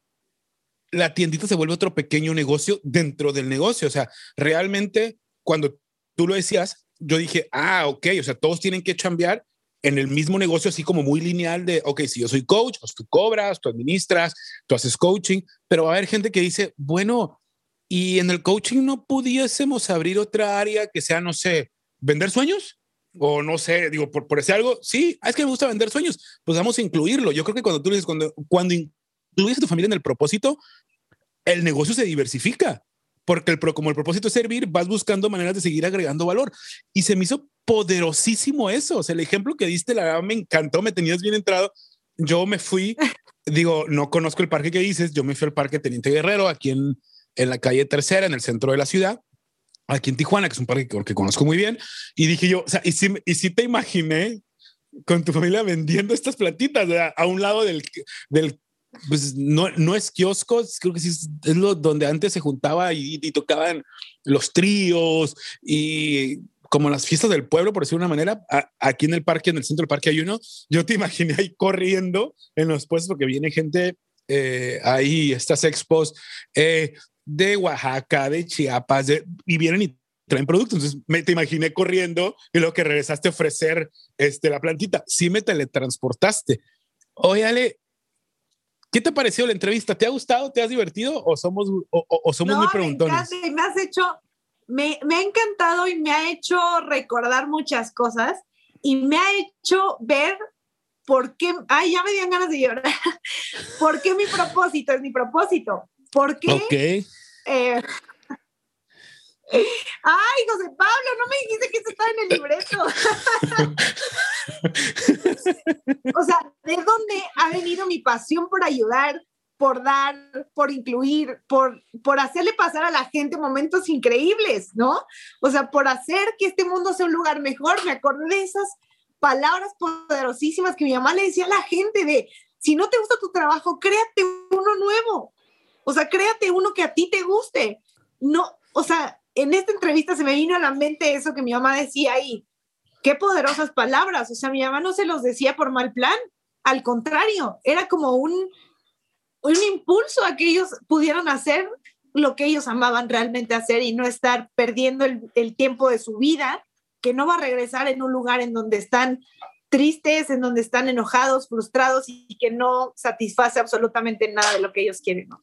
Speaker 3: la tiendita se vuelve otro pequeño negocio dentro del negocio? O sea, realmente cuando tú lo decías, yo dije, ah, ok, o sea, todos tienen que cambiar en el mismo negocio, así como muy lineal de, ok, si yo soy coach, pues tú cobras, tú administras, tú haces coaching, pero va a haber gente que dice, bueno, y en el coaching no pudiésemos abrir otra área que sea, no sé, vender sueños o no sé, digo, por, por ese algo, sí, es que me gusta vender sueños, pues vamos a incluirlo. Yo creo que cuando tú dices, cuando, cuando incluyes a tu familia en el propósito, el negocio se diversifica porque el, como el propósito es servir, vas buscando maneras de seguir agregando valor. Y se me hizo poderosísimo eso. O sea, el ejemplo que diste, la verdad me encantó, me tenías bien entrado. Yo me fui, digo, no conozco el parque que dices, yo me fui al Parque Teniente Guerrero, aquí en, en la calle Tercera, en el centro de la ciudad, aquí en Tijuana, que es un parque que, conozco muy bien. Y dije yo, o sea, y si, y si te imaginé con tu familia vendiendo estas plantitas a un lado del, del pues no, no es kioscos, creo que sí es, lo donde antes se juntaba y, tocaban los tríos y como las fiestas del pueblo, por decirlo de una manera, aquí en el parque, en el centro del parque hay uno, yo te imaginé ahí corriendo en los puestos porque viene gente eh, ahí, estas expos eh, de Oaxaca, de Chiapas, y vienen y traen productos. Entonces me te imaginé corriendo y lo que regresaste a ofrecer este, la plantita. Sí me teletransportaste. Óyale, ¿Qué te pareció la entrevista? ¿Te ha gustado? ¿Te has divertido? ¿O somos, o, somos muy preguntones?
Speaker 1: Me, me has hecho, me, me ha encantado y me ha hecho recordar muchas cosas y me ha hecho ver por qué, ay, ya me dieron ganas de llorar, por qué mi propósito es mi propósito, por qué
Speaker 3: okay.
Speaker 1: eh, Ay, José Pablo, no me dijiste que eso estaba en el libreto. o sea, ¿de dónde ha venido mi pasión por ayudar, por dar, por incluir, por, por hacerle pasar a la gente momentos increíbles, ¿no? O sea, por hacer que este mundo sea un lugar mejor. Me acordé de esas palabras poderosísimas que mi mamá le decía a la gente de, si no te gusta tu trabajo, créate uno nuevo. O sea, créate uno que a ti te guste. No, o sea, en esta entrevista se me vino a la mente eso que mi mamá decía ahí. Qué poderosas palabras. O sea, mi mamá no se los decía por mal plan. Al contrario, era como un, un impulso a que ellos pudieran hacer lo que ellos amaban realmente hacer y no estar perdiendo el, el tiempo de su vida, que no va a regresar en un lugar en donde están tristes, en donde están enojados, frustrados y que no satisface absolutamente nada de lo que ellos quieren. ¿no?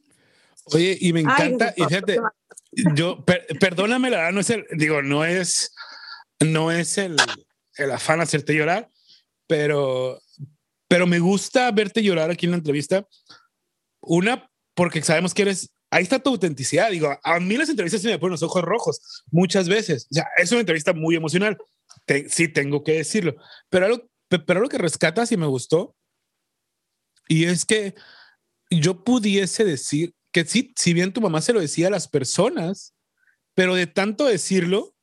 Speaker 3: Oye, y me encanta, y fíjate, yo, perdóname, la verdad, no es el, digo, no es, no es el, el afán hacerte llorar, pero, pero me gusta verte llorar aquí en la entrevista. Una, porque sabemos que eres, ahí está tu autenticidad. Digo, a mí las entrevistas se me ponen los ojos rojos muchas veces. O sea, es una entrevista muy emocional. sí, tengo que decirlo. Pero algo, pero lo que rescatas y me gustó, y es que yo pudiese decir que sí, si bien tu mamá se lo decía a las personas, pero de tanto decirlo,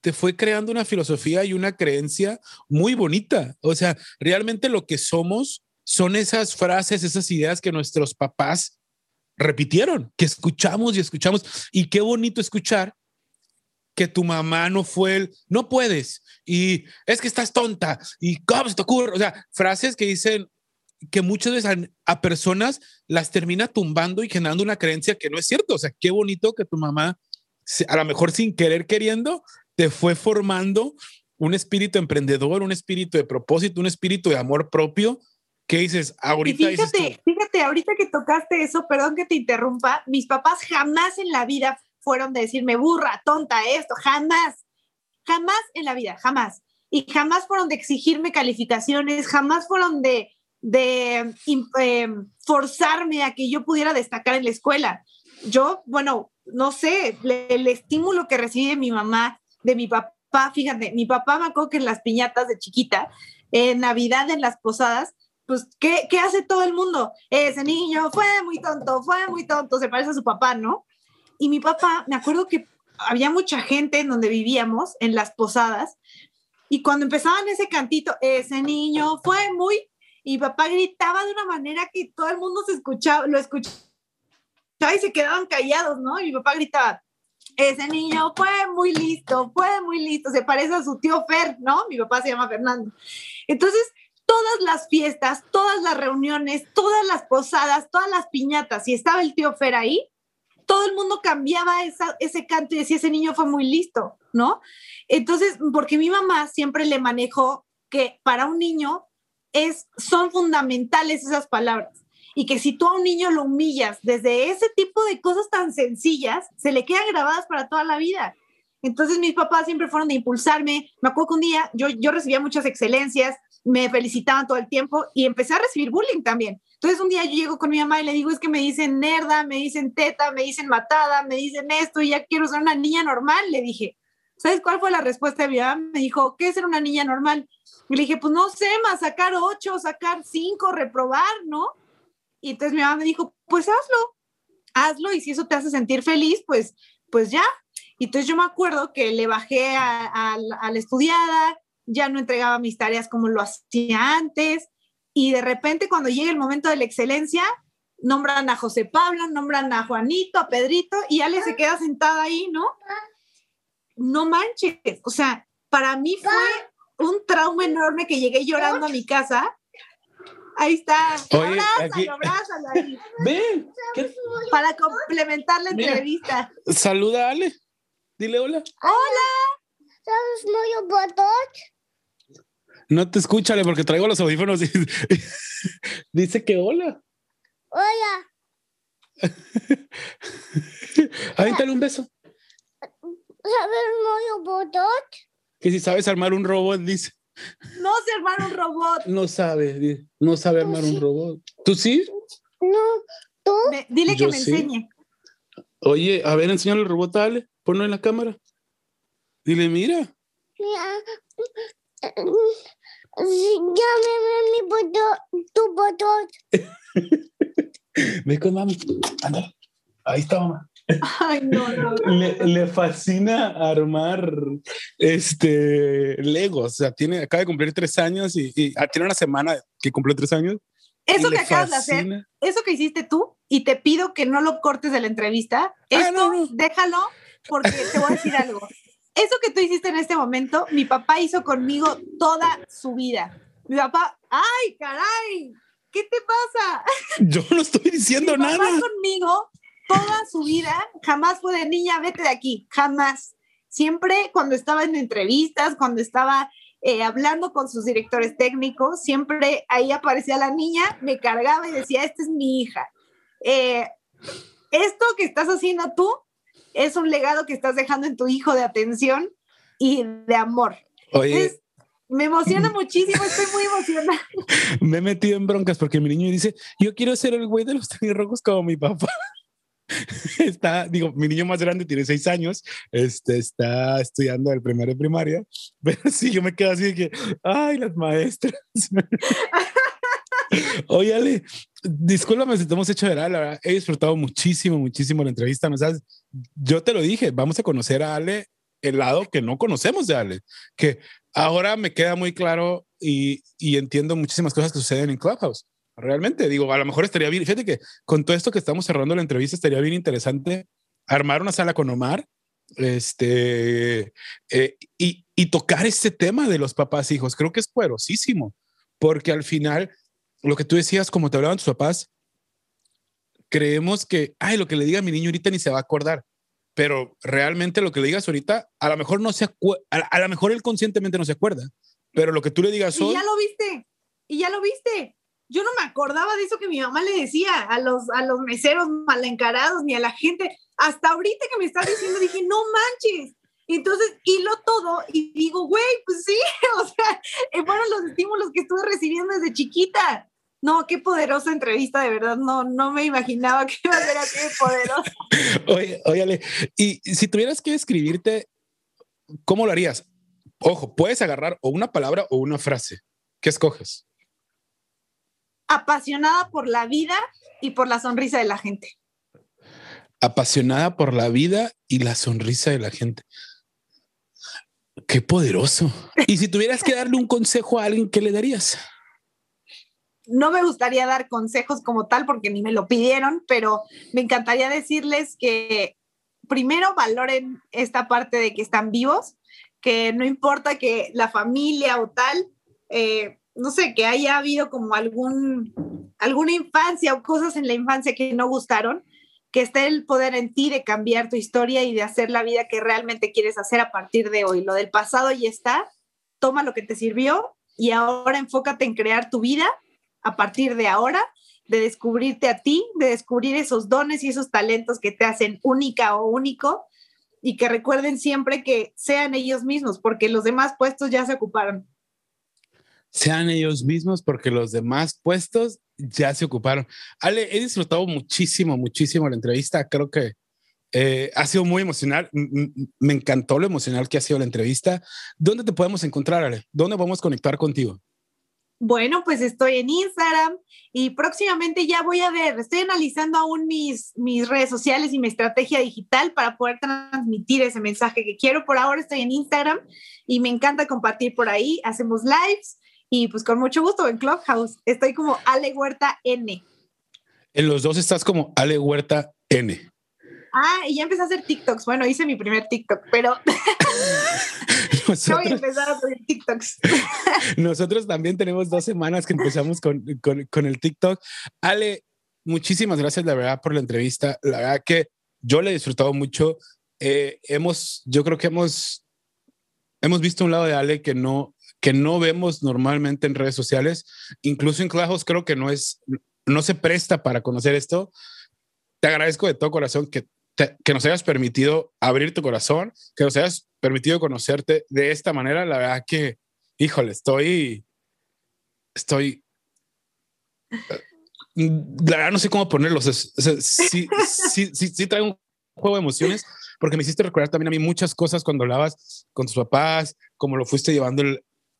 Speaker 3: te fue creando una filosofía y una creencia muy bonita. O sea, realmente lo que somos son esas frases, esas ideas que nuestros papás repitieron, que escuchamos y escuchamos. Y qué bonito escuchar que tu mamá no fue el, no puedes, y es que estás tonta, y cómo se te ocurre. O sea, frases que dicen, que muchas veces a, personas las termina tumbando y generando una creencia que no es cierto. O sea, qué bonito que tu mamá, a lo mejor sin querer queriendo, te fue formando un espíritu emprendedor, un espíritu de propósito, un espíritu de amor propio. ¿Qué dices? Ahorita.
Speaker 1: fíjate, fíjate, ahorita que tocaste eso, perdón que te interrumpa, mis papás jamás en la vida fueron de decirme burra, tonta, esto, jamás, jamás en la vida, jamás. Y jamás fueron de exigirme calificaciones, jamás fueron de, de eh, forzarme a que yo pudiera destacar en la escuela. Yo, bueno, no sé, el estímulo que recibí mi mamá, de mi papá, fíjate, mi papá me acuerdo en las piñatas de chiquita, en Navidad, en las posadas, pues, ¿qué, ¿qué hace todo el mundo? Ese niño fue muy tonto, fue muy tonto, se parece a su papá, ¿no? Y mi papá, me acuerdo que había mucha gente en donde vivíamos, en las posadas, y cuando empezaban ese cantito, ese niño fue muy, y papá gritaba de una manera que todo el mundo se escuchaba, lo escuchaba y se quedaban callados, ¿no? Y mi papá gritaba, ese niño fue muy listo, fue muy listo, se parece a su tío Fer, ¿no? Mi papá se llama Fernando. Entonces, todas las fiestas, todas las reuniones, todas las posadas, todas las piñatas, y estaba el tío Fer ahí, todo el mundo cambiaba ese canto y decía, ese niño fue muy listo, ¿no? Entonces, porque mi mamá siempre le manejó que para un niño es, son fundamentales esas palabras y que si tú a un niño lo humillas desde ese tipo de cosas tan sencillas, se le quedan grabadas para toda la vida. Entonces mis papás siempre fueron de impulsarme. Me acuerdo que un día yo, yo recibía muchas excelencias, me felicitaban todo el tiempo y empecé a recibir bullying también. Entonces un día yo llego con mi mamá y le digo, es que me dicen nerda, me dicen teta, me dicen matada, me dicen esto y ya quiero ser una niña normal, le dije. ¿Sabes cuál fue la respuesta de mi mamá? Me dijo, ¿qué es ser una niña normal? Y le dije, pues no sé, más sacar ocho, sacar cinco, reprobar, ¿no? Y entonces mi mamá me dijo, pues hazlo, hazlo y si eso te hace sentir feliz, pues, pues ya. Y entonces yo me acuerdo que le bajé a, la estudiada, ya no entregaba mis tareas como lo hacía antes, y de repente cuando llega el momento de la excelencia, nombran a José Pablo, nombran a Juanito, a Pedrito, y Ale se queda sentada ahí, ¿no? No manches, o sea, para mí fue un trauma enorme que llegué llorando a mi casa. Ahí está.
Speaker 3: Oye, abrázalo, ahí. Ven.
Speaker 1: Para complementar la entrevista.
Speaker 3: Saluda a Ale. Dile hola.
Speaker 1: Hola.
Speaker 4: ¿Sabes muy bonito?
Speaker 3: No te escúchale porque traigo los audífonos y dice que hola.
Speaker 4: Hola.
Speaker 3: Ahí dale un beso.
Speaker 4: ¿Sabes un robot?
Speaker 3: Que si sabes armar un robot, dice.
Speaker 1: No sé armar un robot.
Speaker 3: No sabe, no sabe armar un robot. ¿Tú sí?
Speaker 4: No, ¿tú?
Speaker 1: dile que me enseñe.
Speaker 3: Oye, a ver, enséñale el robot, dale. Ponlo en la cámara. Dile, mira. Mira.
Speaker 4: Llámeme mi botón, tu botón.
Speaker 3: Ve con mami. Anda. Ahí está mamá.
Speaker 1: Ay, no, no.
Speaker 3: Le, fascina armar este Legos. O sea, tiene, acaba de cumplir tres años y, ah, tiene una semana que cumplió tres años.
Speaker 1: Eso que acabas de hacer, eso que hiciste tú, y te pido que no lo cortes de la entrevista, ah, esto déjalo porque te voy a decir algo eso que tú hiciste en este momento, mi papá hizo conmigo toda su vida. Mi papá, ay, caray, ¿qué te pasa?
Speaker 3: Yo no estoy diciendo mi papá
Speaker 1: conmigo toda su vida, jamás fue de niña, vete de aquí, jamás. Siempre cuando estaba en entrevistas, cuando estaba eh, hablando con sus directores técnicos, siempre ahí aparecía la niña, me cargaba y decía, esta es mi hija. Eh, esto que estás haciendo tú es un legado que estás dejando en tu hijo de atención y de amor.
Speaker 3: Oye.
Speaker 1: me emociona muchísimo, estoy muy emocionada.
Speaker 3: Me he metido en broncas porque mi niño dice, yo quiero ser el güey de los tenis rojos como mi papá. Está, digo, mi niño más grande tiene seis años, este, está estudiando el primero de primaria, pero sí, yo me quedo así de que, ay, las maestras. Oye, Ale, discúlpame si te hemos hecho ver, la verdad, he disfrutado muchísimo, muchísimo la entrevista, ¿no sabes? Yo te lo dije, vamos a conocer a Ale el lado que no conocemos de Ale, que ahora me queda muy claro y, y entiendo muchísimas cosas que suceden en Clubhouse. Realmente, digo, a lo mejor estaría bien, fíjate que con todo esto que estamos cerrando la entrevista, estaría bien interesante armar una sala con Omar este, eh, y, y tocar este tema de los papás hijos. Creo que es poderosísimo, porque al final lo que tú decías, como te hablaban tus papás, creemos que, ay, lo que le diga a mi niño ahorita ni se va a acordar. Pero realmente lo que le digas ahorita, a lo mejor no se acuerda, a, lo mejor él conscientemente no se acuerda, pero lo que tú le digas
Speaker 1: hoy. Y ya lo viste, y ya lo viste. Yo no me acordaba de eso que mi mamá le decía a los, a los meseros mal encarados ni a la gente. Hasta ahorita que me estás diciendo, dije, no manches. Entonces hilo todo y digo, güey, pues sí, o sea, eh, fueron los estímulos que estuve recibiendo desde chiquita. No, qué poderosa entrevista, de verdad. No, no me imaginaba que iba a ser así poderosa.
Speaker 3: Oye, óyale, y si tuvieras que escribirte, ¿cómo lo harías? Ojo, puedes agarrar o una palabra o una frase. ¿Qué escoges?
Speaker 1: Apasionada por la vida y por la sonrisa de la gente.
Speaker 3: Apasionada por la vida y la sonrisa de la gente. Qué poderoso. Y si tuvieras que darle un consejo a alguien, ¿qué le darías?
Speaker 1: no me gustaría dar consejos como tal porque ni me lo pidieron, pero me encantaría decirles que primero valoren esta parte de que están vivos, que no importa que la familia o tal, eh, no sé, que haya habido como algún, alguna infancia o cosas en la infancia que no gustaron, que esté el poder en ti de cambiar tu historia y de hacer la vida que realmente quieres hacer a partir de hoy. Lo del pasado ya está, toma lo que te sirvió y ahora enfócate en crear tu vida a partir de ahora, de descubrirte a ti, de descubrir esos dones y esos talentos que te hacen única o único y que recuerden siempre que sean ellos mismos, porque los demás puestos ya se ocuparon.
Speaker 3: Sean ellos mismos porque los demás puestos ya se ocuparon. Ale, he disfrutado muchísimo, muchísimo la entrevista. Creo que eh, ha sido muy emocional. Me encantó lo emocional que ha sido la entrevista. ¿Dónde te podemos encontrar, Ale? ¿Dónde vamos a conectar contigo?
Speaker 1: Bueno, pues estoy en Instagram y próximamente ya voy a ver, estoy analizando aún mis, mis redes sociales y mi estrategia digital para poder transmitir ese mensaje que quiero. Por ahora estoy en Instagram y me encanta compartir por ahí. Hacemos lives y pues con mucho gusto en Clubhouse. Estoy como Ale Huerta N.
Speaker 3: En los dos estás como Ale Huerta N.
Speaker 1: Ah, y ya empecé a hacer TikToks. Bueno, hice mi primer TikTok, pero voy a empezar a hacer TikToks.
Speaker 3: nosotros también tenemos dos semanas que empezamos con, con, el TikTok. Ale, muchísimas gracias, la verdad, por la entrevista. La verdad que yo le he disfrutado mucho. Eh, hemos, yo creo que hemos, hemos visto un lado de Ale que no, que no vemos normalmente en redes sociales. Incluso en Clubhouse creo que no es, no se presta para conocer esto. Te agradezco de todo corazón que que nos hayas permitido abrir tu corazón, que nos hayas permitido conocerte de esta manera. La verdad que, híjole, estoy, estoy, la verdad no sé cómo ponerlos. sí, sí, sí, sí traigo un juego de emociones porque me hiciste recordar también a mí muchas cosas cuando hablabas con tus papás, cómo lo fuiste llevando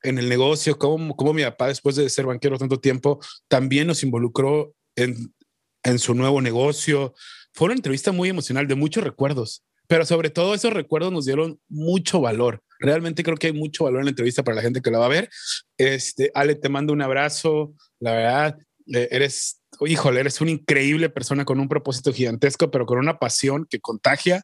Speaker 3: en el negocio, cómo, cómo mi papá, después de ser banquero tanto tiempo, también nos involucró en, en su nuevo negocio. Fue una entrevista muy emocional, de muchos recuerdos, pero sobre todo esos recuerdos nos dieron mucho valor. Realmente creo que hay mucho valor en la entrevista para la gente que la va a ver. Este, Ale, te mando un abrazo. La verdad, eh, eres, híjole, eres una increíble persona con un propósito gigantesco, pero con una pasión que contagia.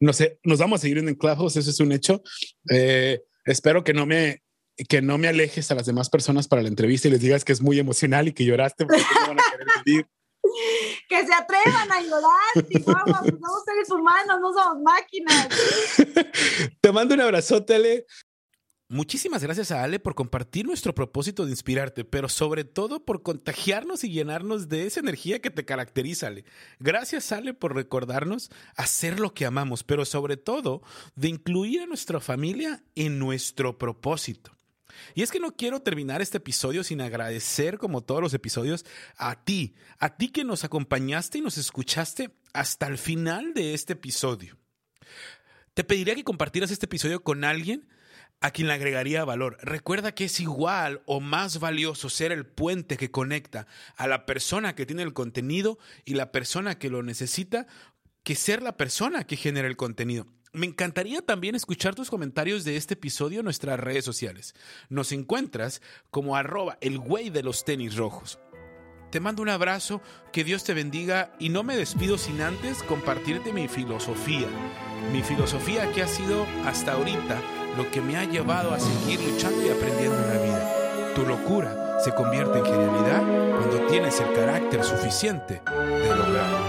Speaker 3: No sé, nos vamos a seguir en Clubhouse, eso es un hecho. Eh, espero que no me que no me alejes a las demás personas para la entrevista y les digas que es muy emocional y que lloraste porque no van a querer vivir
Speaker 1: que se atrevan a llorar, si somos, seres humanos, no somos máquinas.
Speaker 3: Te mando un abrazote, Ale.
Speaker 2: Muchísimas gracias a Ale por compartir nuestro propósito de inspirarte, pero sobre todo por contagiarnos y llenarnos de esa energía que te caracteriza, Ale. Gracias, Ale, por recordarnos hacer lo que amamos, pero sobre todo de incluir a nuestra familia en nuestro propósito. Y es que no quiero terminar este episodio sin agradecer, como todos los episodios, a ti, a ti que nos acompañaste y nos escuchaste hasta el final de este episodio. Te pediría que compartieras este episodio con alguien a quien le agregaría valor. Recuerda que es igual o más valioso ser el puente que conecta a la persona que tiene el contenido y la persona que lo necesita que ser la persona que genera el contenido. Me encantaría también escuchar tus comentarios de este episodio en nuestras redes sociales. Nos encuentras como arroba el güey de los tenis rojos. Te mando un abrazo, que Dios te bendiga y no me despido sin antes compartirte mi filosofía. Mi filosofía que ha sido hasta ahorita lo que me ha llevado a seguir luchando y aprendiendo en la vida. Tu locura
Speaker 3: se convierte en genialidad cuando tienes el carácter suficiente de lograrlo.